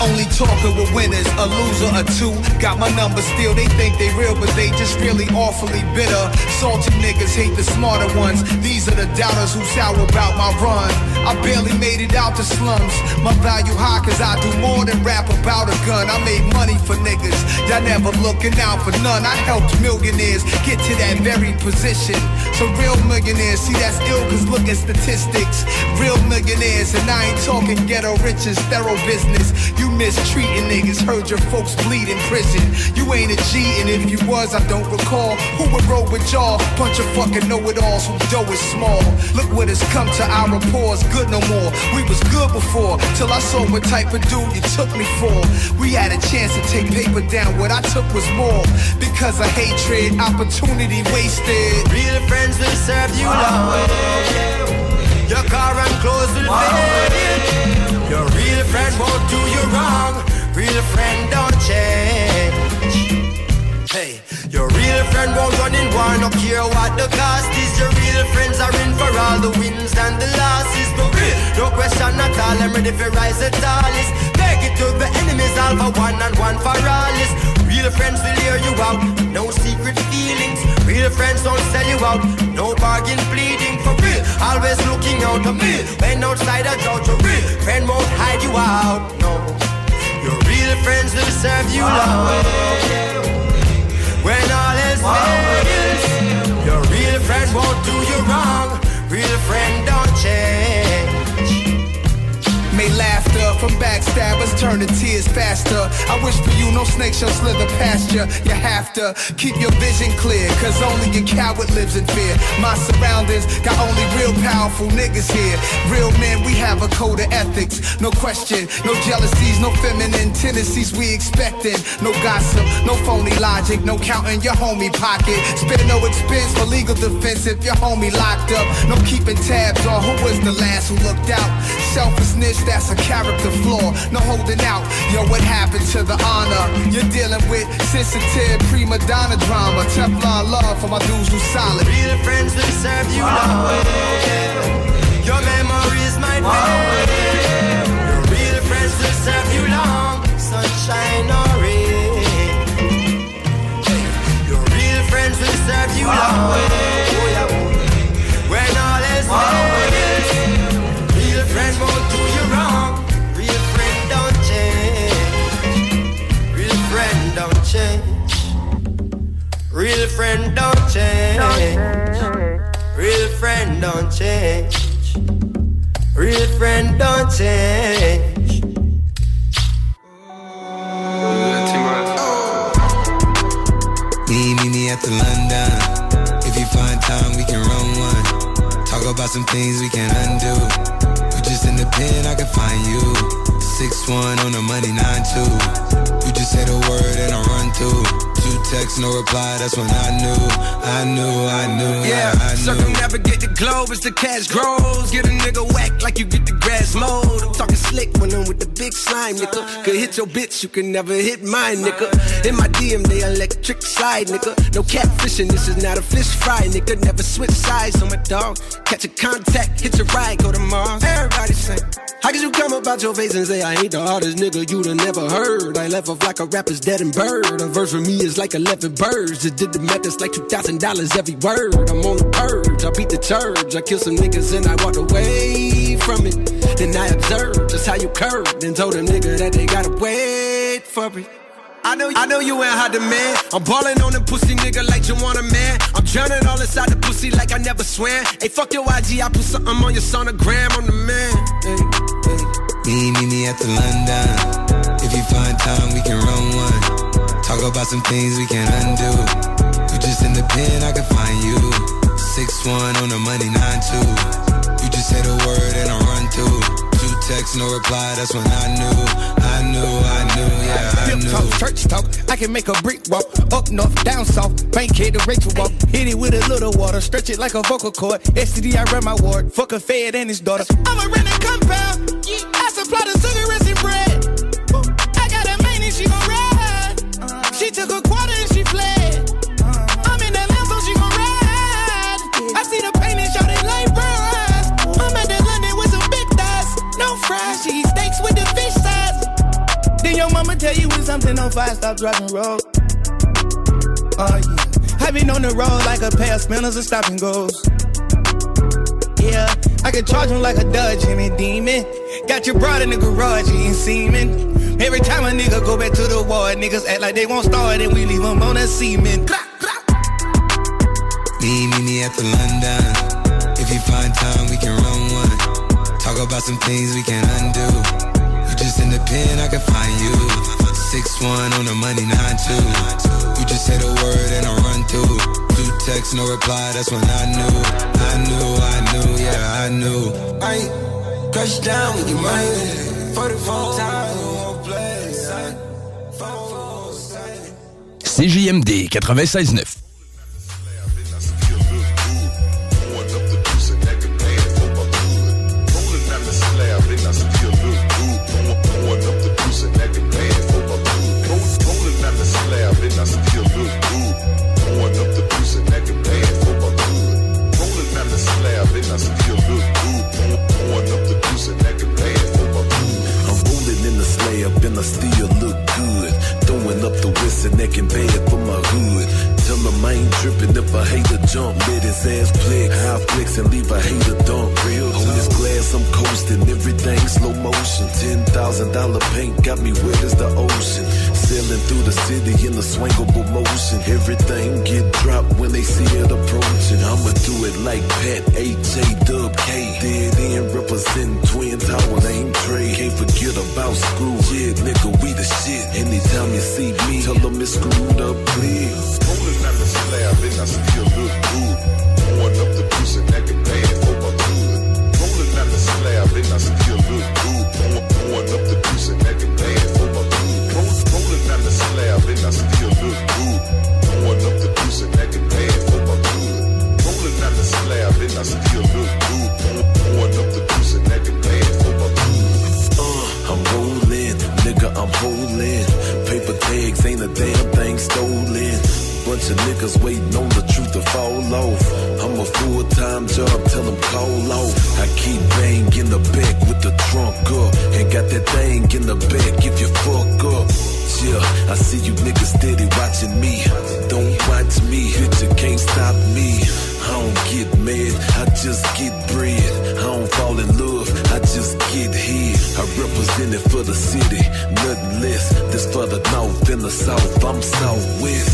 Only talking with winners, a loser or two. Got my number still, they think they real, but they just really awfully bitter. Salty niggas hate the smarter ones. These are the doubters who sour about my run. I barely made it out the slums. My value high cause I do more than rap about a gun. I made money for niggas. Y'all never looking out for none. I helped millionaires get to that very position. So real millionaires, see that's ill cause look at statistics. Real millionaires, and I ain't talking ghetto riches, thorough business. You mistreating niggas, heard your folks bleed in prison. You ain't a G, and if you was, I don't recall. Who would roll with y'all? Bunch of fucking know-it-alls who dough is small. Look what has come to our rapport, good no more. We was good before, till I saw what type of dude you took me for. We had a chance to take paper down, what I took was more. Because of hatred, opportunity wasted. Real friends will serve you long. Your car and clothes will fade. Friend won't do you wrong. Real friend don't change. Hey, your real friend won't run in war, no care what the cost is. Your real friends are in for all the wins and the losses. No no question at all. I'm ready for rise the tallest. Beg it to the enemies, all for one and one for all. is. Real friends will hear you out, no secret feelings. Real friends don't sell you out, no bargain pleading for real. Always looking out for me when outside a judge. Your real friend won't hide you out, no. Your real friends will serve you long. When all else fails, your real friend won't do you wrong. Real friend don't change. May laughter from backstabbers turn to tears faster. I wish for you no snake shall slither past you. You have to keep your vision clear, cause only a coward lives in fear. My surroundings got only real powerful niggas here. Real men, we have a code of ethics. No question, no jealousies, no feminine tendencies we expecting. No gossip, no phony logic, no counting your homie pocket. Spare no expense for legal defense if your homie locked up. No keeping tabs on who was the last who looked out. Selfishness, that's a character flaw. No holding out, yo, what happened to the honor? You're dealing with sensitive prima donna drama. Teflon love for my dudes who's solid. Be the friends that serve you wow. Oh. well. Your memories might oh. wow. fail. real friends will serve you long, sunshine or rain. Your real friends will serve you wow. long. Sunshine friend don't change. Real friend don't change. Real friend don't change. Me, me, me at the London. If you find time, we can run one. Talk about some things we can undo. You just in the pen, I can find you. Six one on the money, nine two. You just say the word and I run through. Two texts, no reply. That's when I knew, I knew, I knew, Yeah, I, I knew. circumnavigate the globe as the cash grows. Get a nigga whack like you get the grass mowed. I'm talking slick when I'm with the big slime, nigga. Could hit your bitch, you can never hit mine, nigga. In my DM, they electric slide, nigga. No catfishing, this is not a fish fry, nigga. Never switch sides on my dog. Catch a contact, hit your ride, go to Mars. Everybody sing. How could you come about your face and say I ain't the hardest nigga you'd have never heard? I left off like a rapper's dead and bird. A verse for me is like 11 birds. Just did the math, it's like $2,000 every word. I'm on the purge, I beat the church. I killed some niggas and I walked away from it. Then I observed just how you curved and told a nigga that they gotta wait for it. I know, I know you ain't hot demand. I'm balling on them pussy nigga like you want a man. I'm drowning all inside the pussy like I never swam. Hey, fuck your IG, I put something on your sonogram. I'm the man. Hey. Me, me, me at the London. If you find time, we can run one. Talk about some things we can undo. You just in the pen, I can find you. Six one on the money, nine two. You just say the word and I run through. Two texts, no reply. That's when I knew, I knew, I knew, yeah, I Pimp knew. talk, church talk. I can make a brick walk. Up north, down south. Bank head to Rachel walk. Hit it with a little water. Stretch it like a vocal cord. STD, I run my ward. Fuck a fed and his daughter. I'ma rent a rented compound. I supply the cigarettes and bread. Something on fire, stop driving road. Oh yeah. I been on the road like a pair of spinners and stop and goes. Yeah, I can charge him like a Dodge and a demon. Got your broad in the garage eating semen. Every time a nigga go back to the ward, niggas act like they won't start and we leave them on that semen. Me, me, me at the London. If you find time, we can run one. Talk about some things we can undo. You just in the pen, I can find you. Six on the money, nine two. You just say the word and I run through. Two texts, no reply. That's when I knew, I knew, I knew, yeah, I knew. I crush down with your mind. 44 times in one place. CJMD 96.9. up the whistle neck and bad for my hood. Tell him I ain't tripping if I hate a jump. Let his ass flex. I flex and leave a hater dump. Real On this glass, I'm coasting. Everything slow motion. Ten thousand dollar paint got me wet as the ocean. Sailing through the city in a swingable motion. Everything get dropped when they see it approaching. I'ma do it like Pat H A Dub K. Dead end represent Twin Towers, aim trade. Can't forget about screw. Yeah, nigga, we the shit. Anytime you see me, tell them it's screwed up, please. Rolling down the slab and I still look good. Pouring up the juice and that can bad for my good. Rolling down the slab and I still look good. Pour- Pouring up the juice and that can bad and I still look good. Pouring up the juice and can bad for my good. Rolling down the slab and I still look good. Pouring up the juice and can bad for my good. Uh, I'm rolling, nigga, I'm holding. Paper tags ain't a damn thing stolen. Bunch of niggas waiting on the truth to fall off. I'm a full time job, tell them call off. I keep bang in the back with the trunk up. And got that thing in the back if you fuck up. Yeah, I see you niggas steady watching me. Don't watch me, bitch, you can't stop me. I don't get mad, I just get bread. I don't fall in love, I just get hit. I represent it for the city, nothing less. This for the north and the south, I'm southwest.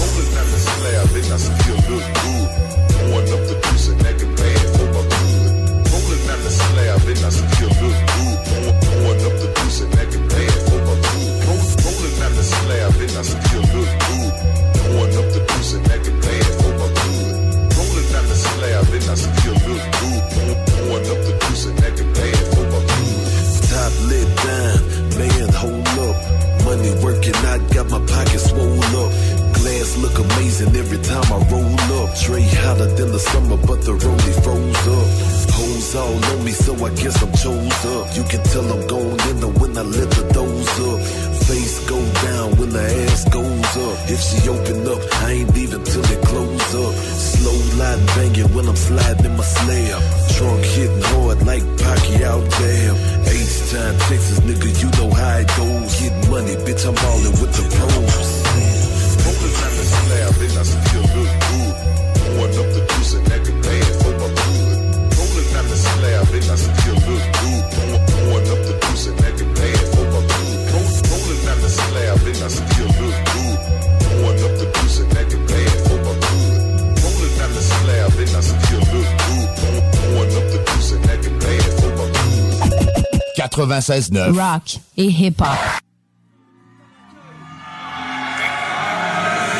slab and I still look good. Pouring up the juice and acting bad for my good. Rolling down the slab and I still look good. Pouring, up the juice and acting bad down the slab and I still look good. Pouring up the juice and acting bad for my good. Rolling down the slab and I still look good. Pouring, up the juice and acting bad for my good. Top lit down, man, hold up. Money working, I got my pockets swole up. Glass look amazing every time I roll up. Dre hotter than the summer, but the rollie froze up. Hoes all on me, so I guess I'm chose up. You can tell I'm going in the when I let the doors up. Face go down when the ass goes up. If she open up, I ain't leaving till it close up. Slow line banging when I'm sliding in my slab. Trunk hitting hard like Pacquiao jam. H-time Texas, nigga, you know how it goes. Get money, bitch, I'm ballin' with the pros. Rolling down the slab and I still look good. Pouring up the juice and acting bad for my good. Rolling down the slab and I still look good. I still look good. Pouring up the juice and acting bad for my good. Rolling down the slab and I still look good. Pouring, pouring up the juice and acting bad for my good. 96.9. Rock et hip-hop.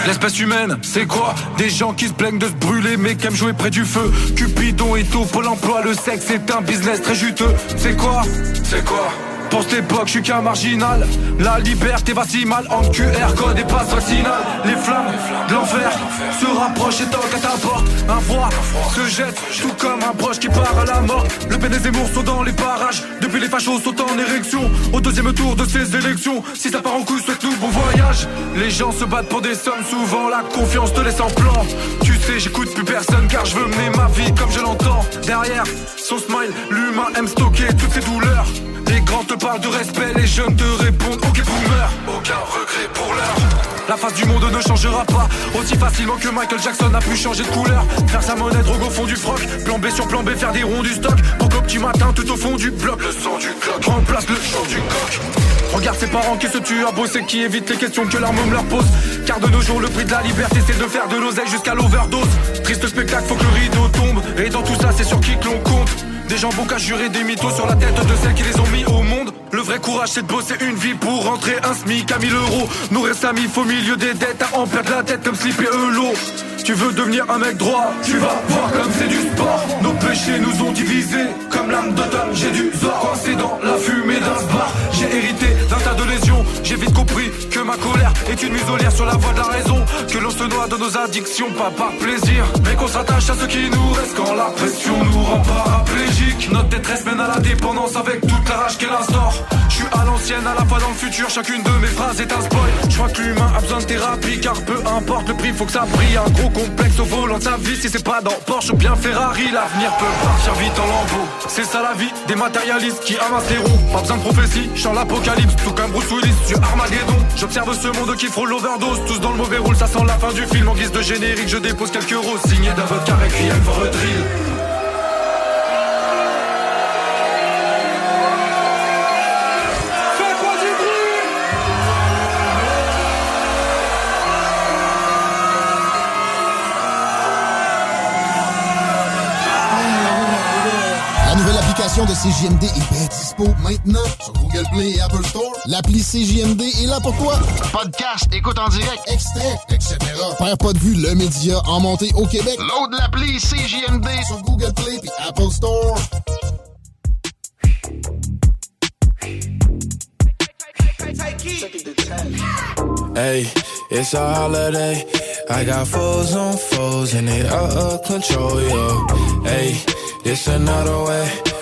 L'espèce humaine, c'est quoi? Des gens qui se plaignent de se brûler mais qui aiment jouer près du feu. Cupidon et tout, Pôle emploi, le sexe est un business très juteux. C'est quoi? C'est quoi? Pour cette époque, je suis qu'un marginal. La liberté va si mal en QR code et passe vaccinal. Les flammes de l'enfer se rapprochent et toquent à ta porte. Un froid se jette, tout comme un proche qui part à la mort. Le Pen et Zemmour sont dans les parages. Depuis les fachos sont en érection. Au deuxième tour de ces élections, si ça part en couille, souhaite-nous bon voyage. Les gens se battent pour des sommes, souvent la confiance te laisse en plan. Tu sais, j'écoute plus personne car je veux mener ma vie comme je l'entends. Derrière son smile, l'humain aime stocker toutes ses douleurs. Les grands te parlent de respect, les jeunes te répondent Ok boomer, aucun regret pour l'heure. La face du monde ne changera pas. Aussi facilement que Michael Jackson a pu changer de couleur. Faire sa monnaie, drogue au fond du froc. Plan B sur plan B, faire des ronds du stock. Pour qu'au petit matin, tout au fond du bloc. Le son du clock. Remplace le chant du coq. Regarde ses parents qui se tuent à bosser Qui évitent les questions que leur môme leur pose. Car de nos jours le prix de la liberté c'est de faire de l'oseille jusqu'à l'overdose. Triste spectacle, faut que le rideau tombe. Et dans tout ça c'est sur qui que l'on compte des gens qu'à jurer des mythos sur la tête de celles qui les ont mis au monde. Le vrai courage c'est de bosser une vie pour rentrer un SMIC à 1000 euros. Nourrir sa mif au milieu des dettes à en perdre la tête comme Slip et Eulot. Tu veux devenir un mec droit, tu vas voir comme c'est du sport. Nos péchés nous ont divisés comme l'âme d'automne. J'ai du zor coincé dans la fumée d'un bar. J'ai hérité d'un tas de lésions. J'ai vite compris que ma colère est une muselière sur la voie de la raison. Que l'on se noie de nos addictions, pas par plaisir. Mais qu'on s'attache à ce qui nous reste quand la pression nous rend Notre détresse mène à la dépendance avec toute la rage qu'elle instaure. Je suis à l'ancienne, à la fois dans le futur. Chacune de mes phrases est un spoil. Je crois que l'humain a besoin de thérapie. Car peu importe le prix, faut que ça brille. Un gros complexe au volant de sa vie. Si c'est pas dans Porsche ou bien Ferrari, l'avenir peut partir vite en lambeaux. C'est ça la vie des matérialistes qui amassent les roues. Pas besoin de prophétie, je l'apocalypse. Tout comme Bruce Willis sur Armageddon. J'observe ce monde qui frôle l'overdose. Tous dans le mauvais rôle, ça sent la fin du film. En guise de générique, je dépose quelques euros. Signé d'un vodka Requiem for a drill. Nouvelle application de CJMD est bien dispo maintenant sur Google Play et Apple Store. L'appli CJMD est là pour toi. Podcast, écoute en direct, extrait, etc. Père pas de vue, le média en montée au Québec. Load l'appli CJMD sur Google Play et Apple Store. Hey, it's a holiday. I got foes on foes and they out of control, yo. Hey, it's another way.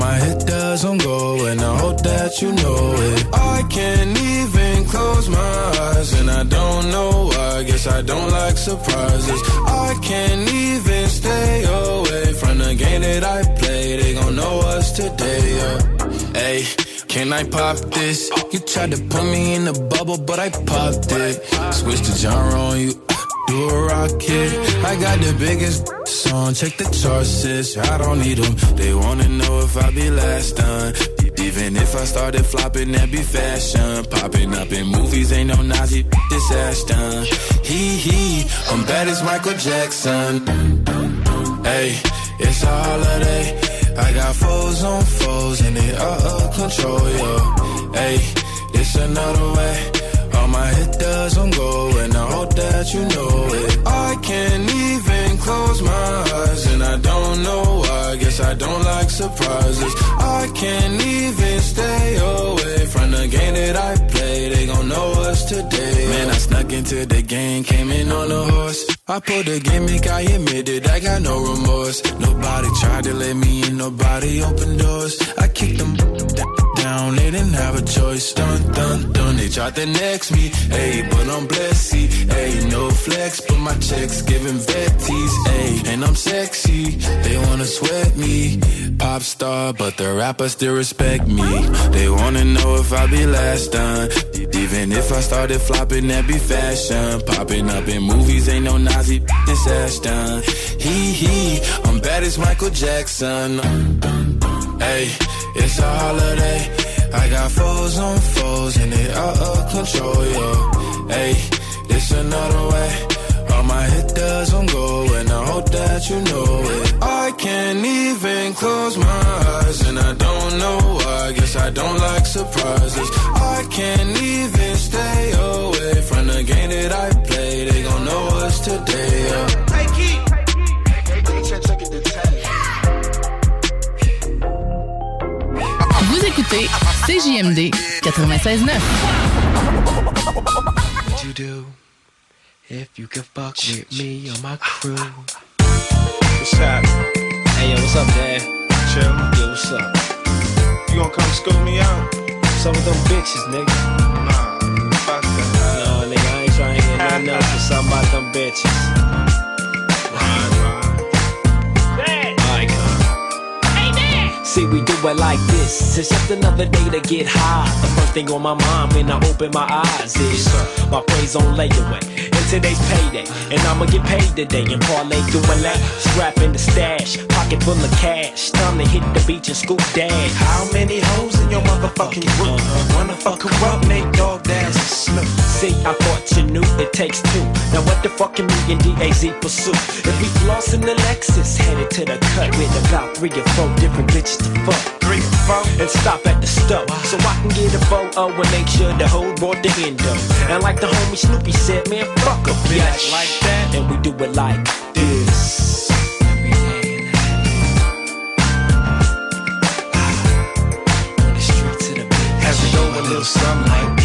My hit doesn't go and I hope that you know it. I can't even close my eyes and I don't know why. Guess I don't like surprises. I can't even stay away from the game that I play. They gon' know us today, yeah. Hey. Can I pop this? You tried to put me in a bubble, but I popped it. Switch the genre on you, do a rocket. I got the biggest song, check the charts. I don't need them. They wanna know if I be last done. Even if I started flopping, that'd be fashion. Popping up in movies, ain't no Nazi disaster. Hee hee, I'm bad as Michael Jackson. Hey, it's a holiday. I got foes on foes and they out of control, yo. Hey, this another way. My hit doesn't go and I hope that you know it. I can't even close my eyes and I don't know why. Guess I don't like surprises. I can't even stay away from the game that I play. They gon' know us today. Man, I snuck into the game, came in on a horse. I pulled the gimmick, I admit it, I got no remorse. Nobody tried to let me in, nobody opened doors. I kicked them down, they didn't have a choice. Dun dun dun, they tried to next me. Hey, but I'm blessed. Hey, no flex, but my checks giving vetties. Hey, and I'm sexy, they wanna sweat me. Pop star, but the rappers still respect me. They wanna know if I be last done. Even if I started flopping, that be fashion. Popping up in movies, ain't no Nazi disaster. Hee hee, I'm bad as Michael Jackson. Hey, it's a holiday. I got foes on foes and they out of control, yo. Hey, it's another way. All my hit doesn't go and I hope that you know it. I can't even close my eyes and I don't know why. Guess I don't like surprises. I can't even stay away from the game that I play. They gon' know us today, it the Vous écoutez CJMD 96.9. What you do? If you can fuck with me or my crew? What's up? Hey, yo, what's up, Dad? Chill. Yo, what's up? You gonna come scoop me out? Some of them bitches, nigga. Nah, fuck that. No, nigga, I ain't trying to hear nothing else but something about them bitches. See, we do it like this. It's just another day to get high. The first thing on my mind when I open my eyes is my praise on layaway. And today's payday, and I'ma get paid today and parlay through a lap. Strap in the stash, pocket full of cash. Time to hit the beach and scoop dash. How many hoes in your motherfucking group? Uh-huh. Wanna fuck her up, Nate Dogg, Daz, and Snoop. See, I thought you it takes two. Now what the fuck can me and DAZ pursue? If we floss in the Lexus, headed to the cut with about three or four different bitches to fuck. Three or four? And stop at the stove so I can get a photo and make sure the whole brought the endo. And like the homie Snoopy said, man, fuck a bitch. Like that? And we do it like this. Go a little something like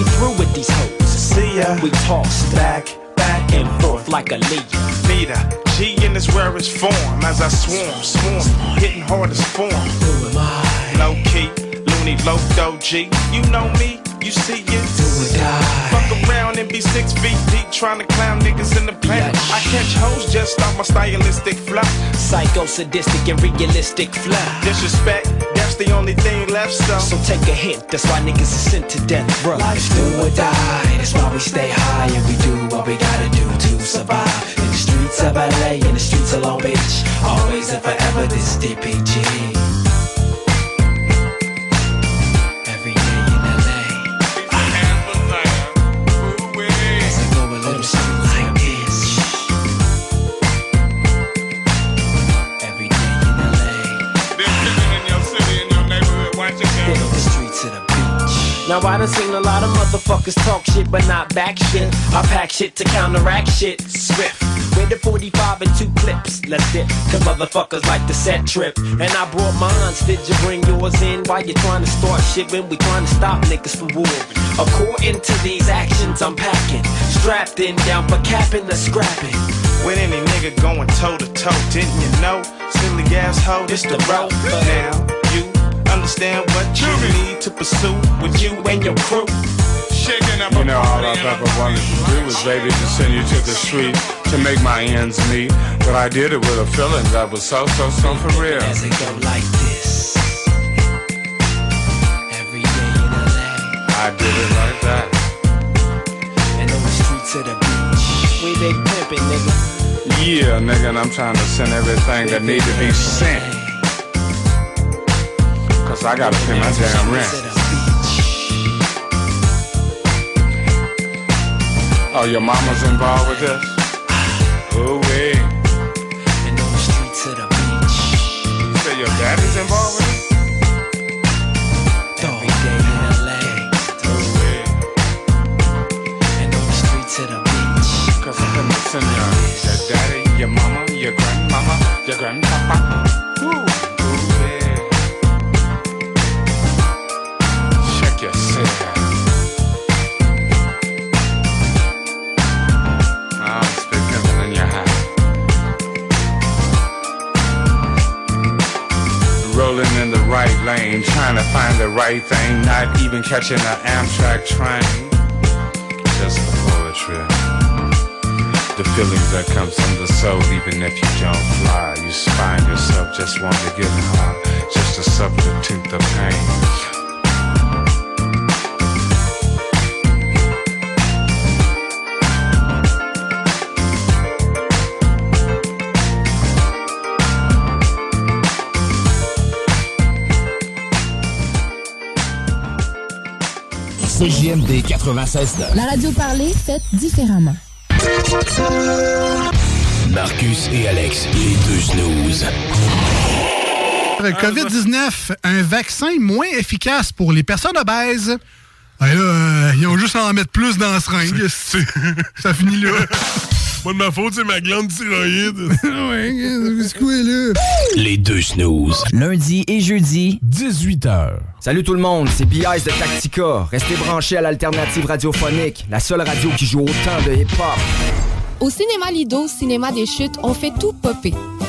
we through with these hoes. See ya. We toss back, back and forth like a lead. Need a G in its rarest form as I swarm, swarm, hitting hard as form. Who am I? Low key, loony, low doji. You know me, you see it. Do or die. Fuck around and be six feet deep trying to clown niggas in the planet. I catch hoes just off my stylistic flow. Psycho, sadistic, and realistic flow. Disrespect, that's the only thing left, so. So take a hint, that's why niggas is sent to death, bro. Life's do or die, that's why we stay high and we do what we gotta do to survive. In the streets of LA, in the streets of Long Beach, always and forever this DPG. Now I done seen a lot of motherfuckers talk shit but not back shit. I pack shit to counteract shit. Swift. With the 45 and two clips. Let's dip. Cause motherfuckers like to set trip. And I brought mines. Did you bring yours in? Why you trying to start shit when we trying to stop niggas from war? According to these actions I'm packing. Strapped in down for capping the scrapping. With any nigga going toe to toe, didn't you know? Silly asshole, this the road. Now understand what you need to pursue with you and your crew. You know, all I've ever wanted to do was, baby, to send you to the street to make my ends meet. But I did it with a feeling that was so, so, so for real. As it go like this. Every day in LA. I did it like that. And on the street to the beach. We big pimpin', nigga. Yeah, nigga, and I'm trying to send everything that need to be sent. Cause I gotta pay my damn rent. Oh, your mama's involved with this? Ooh, wee. And on the streets of the beach. You say your daddy's involved with this? Every day in LA. And on the streets of the beach. Cause I'm gonna send your, your daddy, your mama, your grandmama, your grandpapa. Right lane, trying to find the right thing, not even catching an Amtrak train. Just the poetry. The feelings that comes from the soul, even if you don't fly. You find yourself just wanting to get high, just to substitute the pain. CJMD 96 La radio parlée, faite différemment. Marcus et Alex, les deux snooze. COVID-19, un vaccin moins efficace pour les personnes obèses. Ben là, euh, ils ont juste à en mettre plus dans la seringue. Ça finit là. Pas de ma faute, c'est ma glande thyroïde. ouais, c'est quoi là? Les deux snooze. Lundi et jeudi, 18h. Salut tout le monde, c'est B.I.S. de Tactica. Restez branchés à l'alternative radiophonique, la seule radio qui joue autant de hip-hop. Au cinéma Lido, cinéma des chutes, on fait tout popper.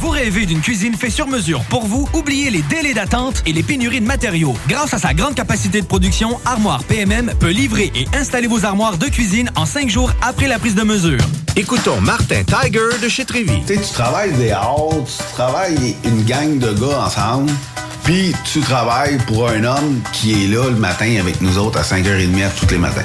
Vous rêvez d'une cuisine faite sur mesure pour vous? Oubliez les délais d'attente et les pénuries de matériaux. Grâce à sa grande capacité de production, Armoire PMM peut livrer et installer vos armoires de cuisine en cinq jours après la prise de mesure. Écoutons Martin Tiger de chez Trévy. Tu sais, tu travailles des heures, tu travailles une gang de gars ensemble, puis tu travailles pour un homme qui est là le matin avec nous autres à 5h30 tous les matins.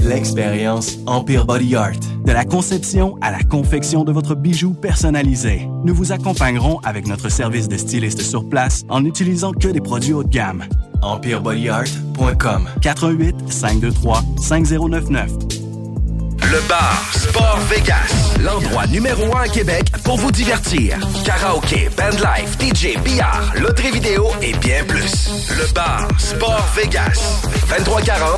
L'expérience Empire Body Art. De la conception à la confection de votre bijou personnalisé. Nous vous accompagnerons avec notre service de styliste sur place en n'utilisant que des produits haut de gamme. EmpireBodyArt.com 418 523 5099 Le bar Sport Vegas, l'endroit numéro un à Québec pour vous divertir. Karaoke, bandlife, DJ, billard, loterie vidéo et bien plus. Le bar Sport Vegas, 2340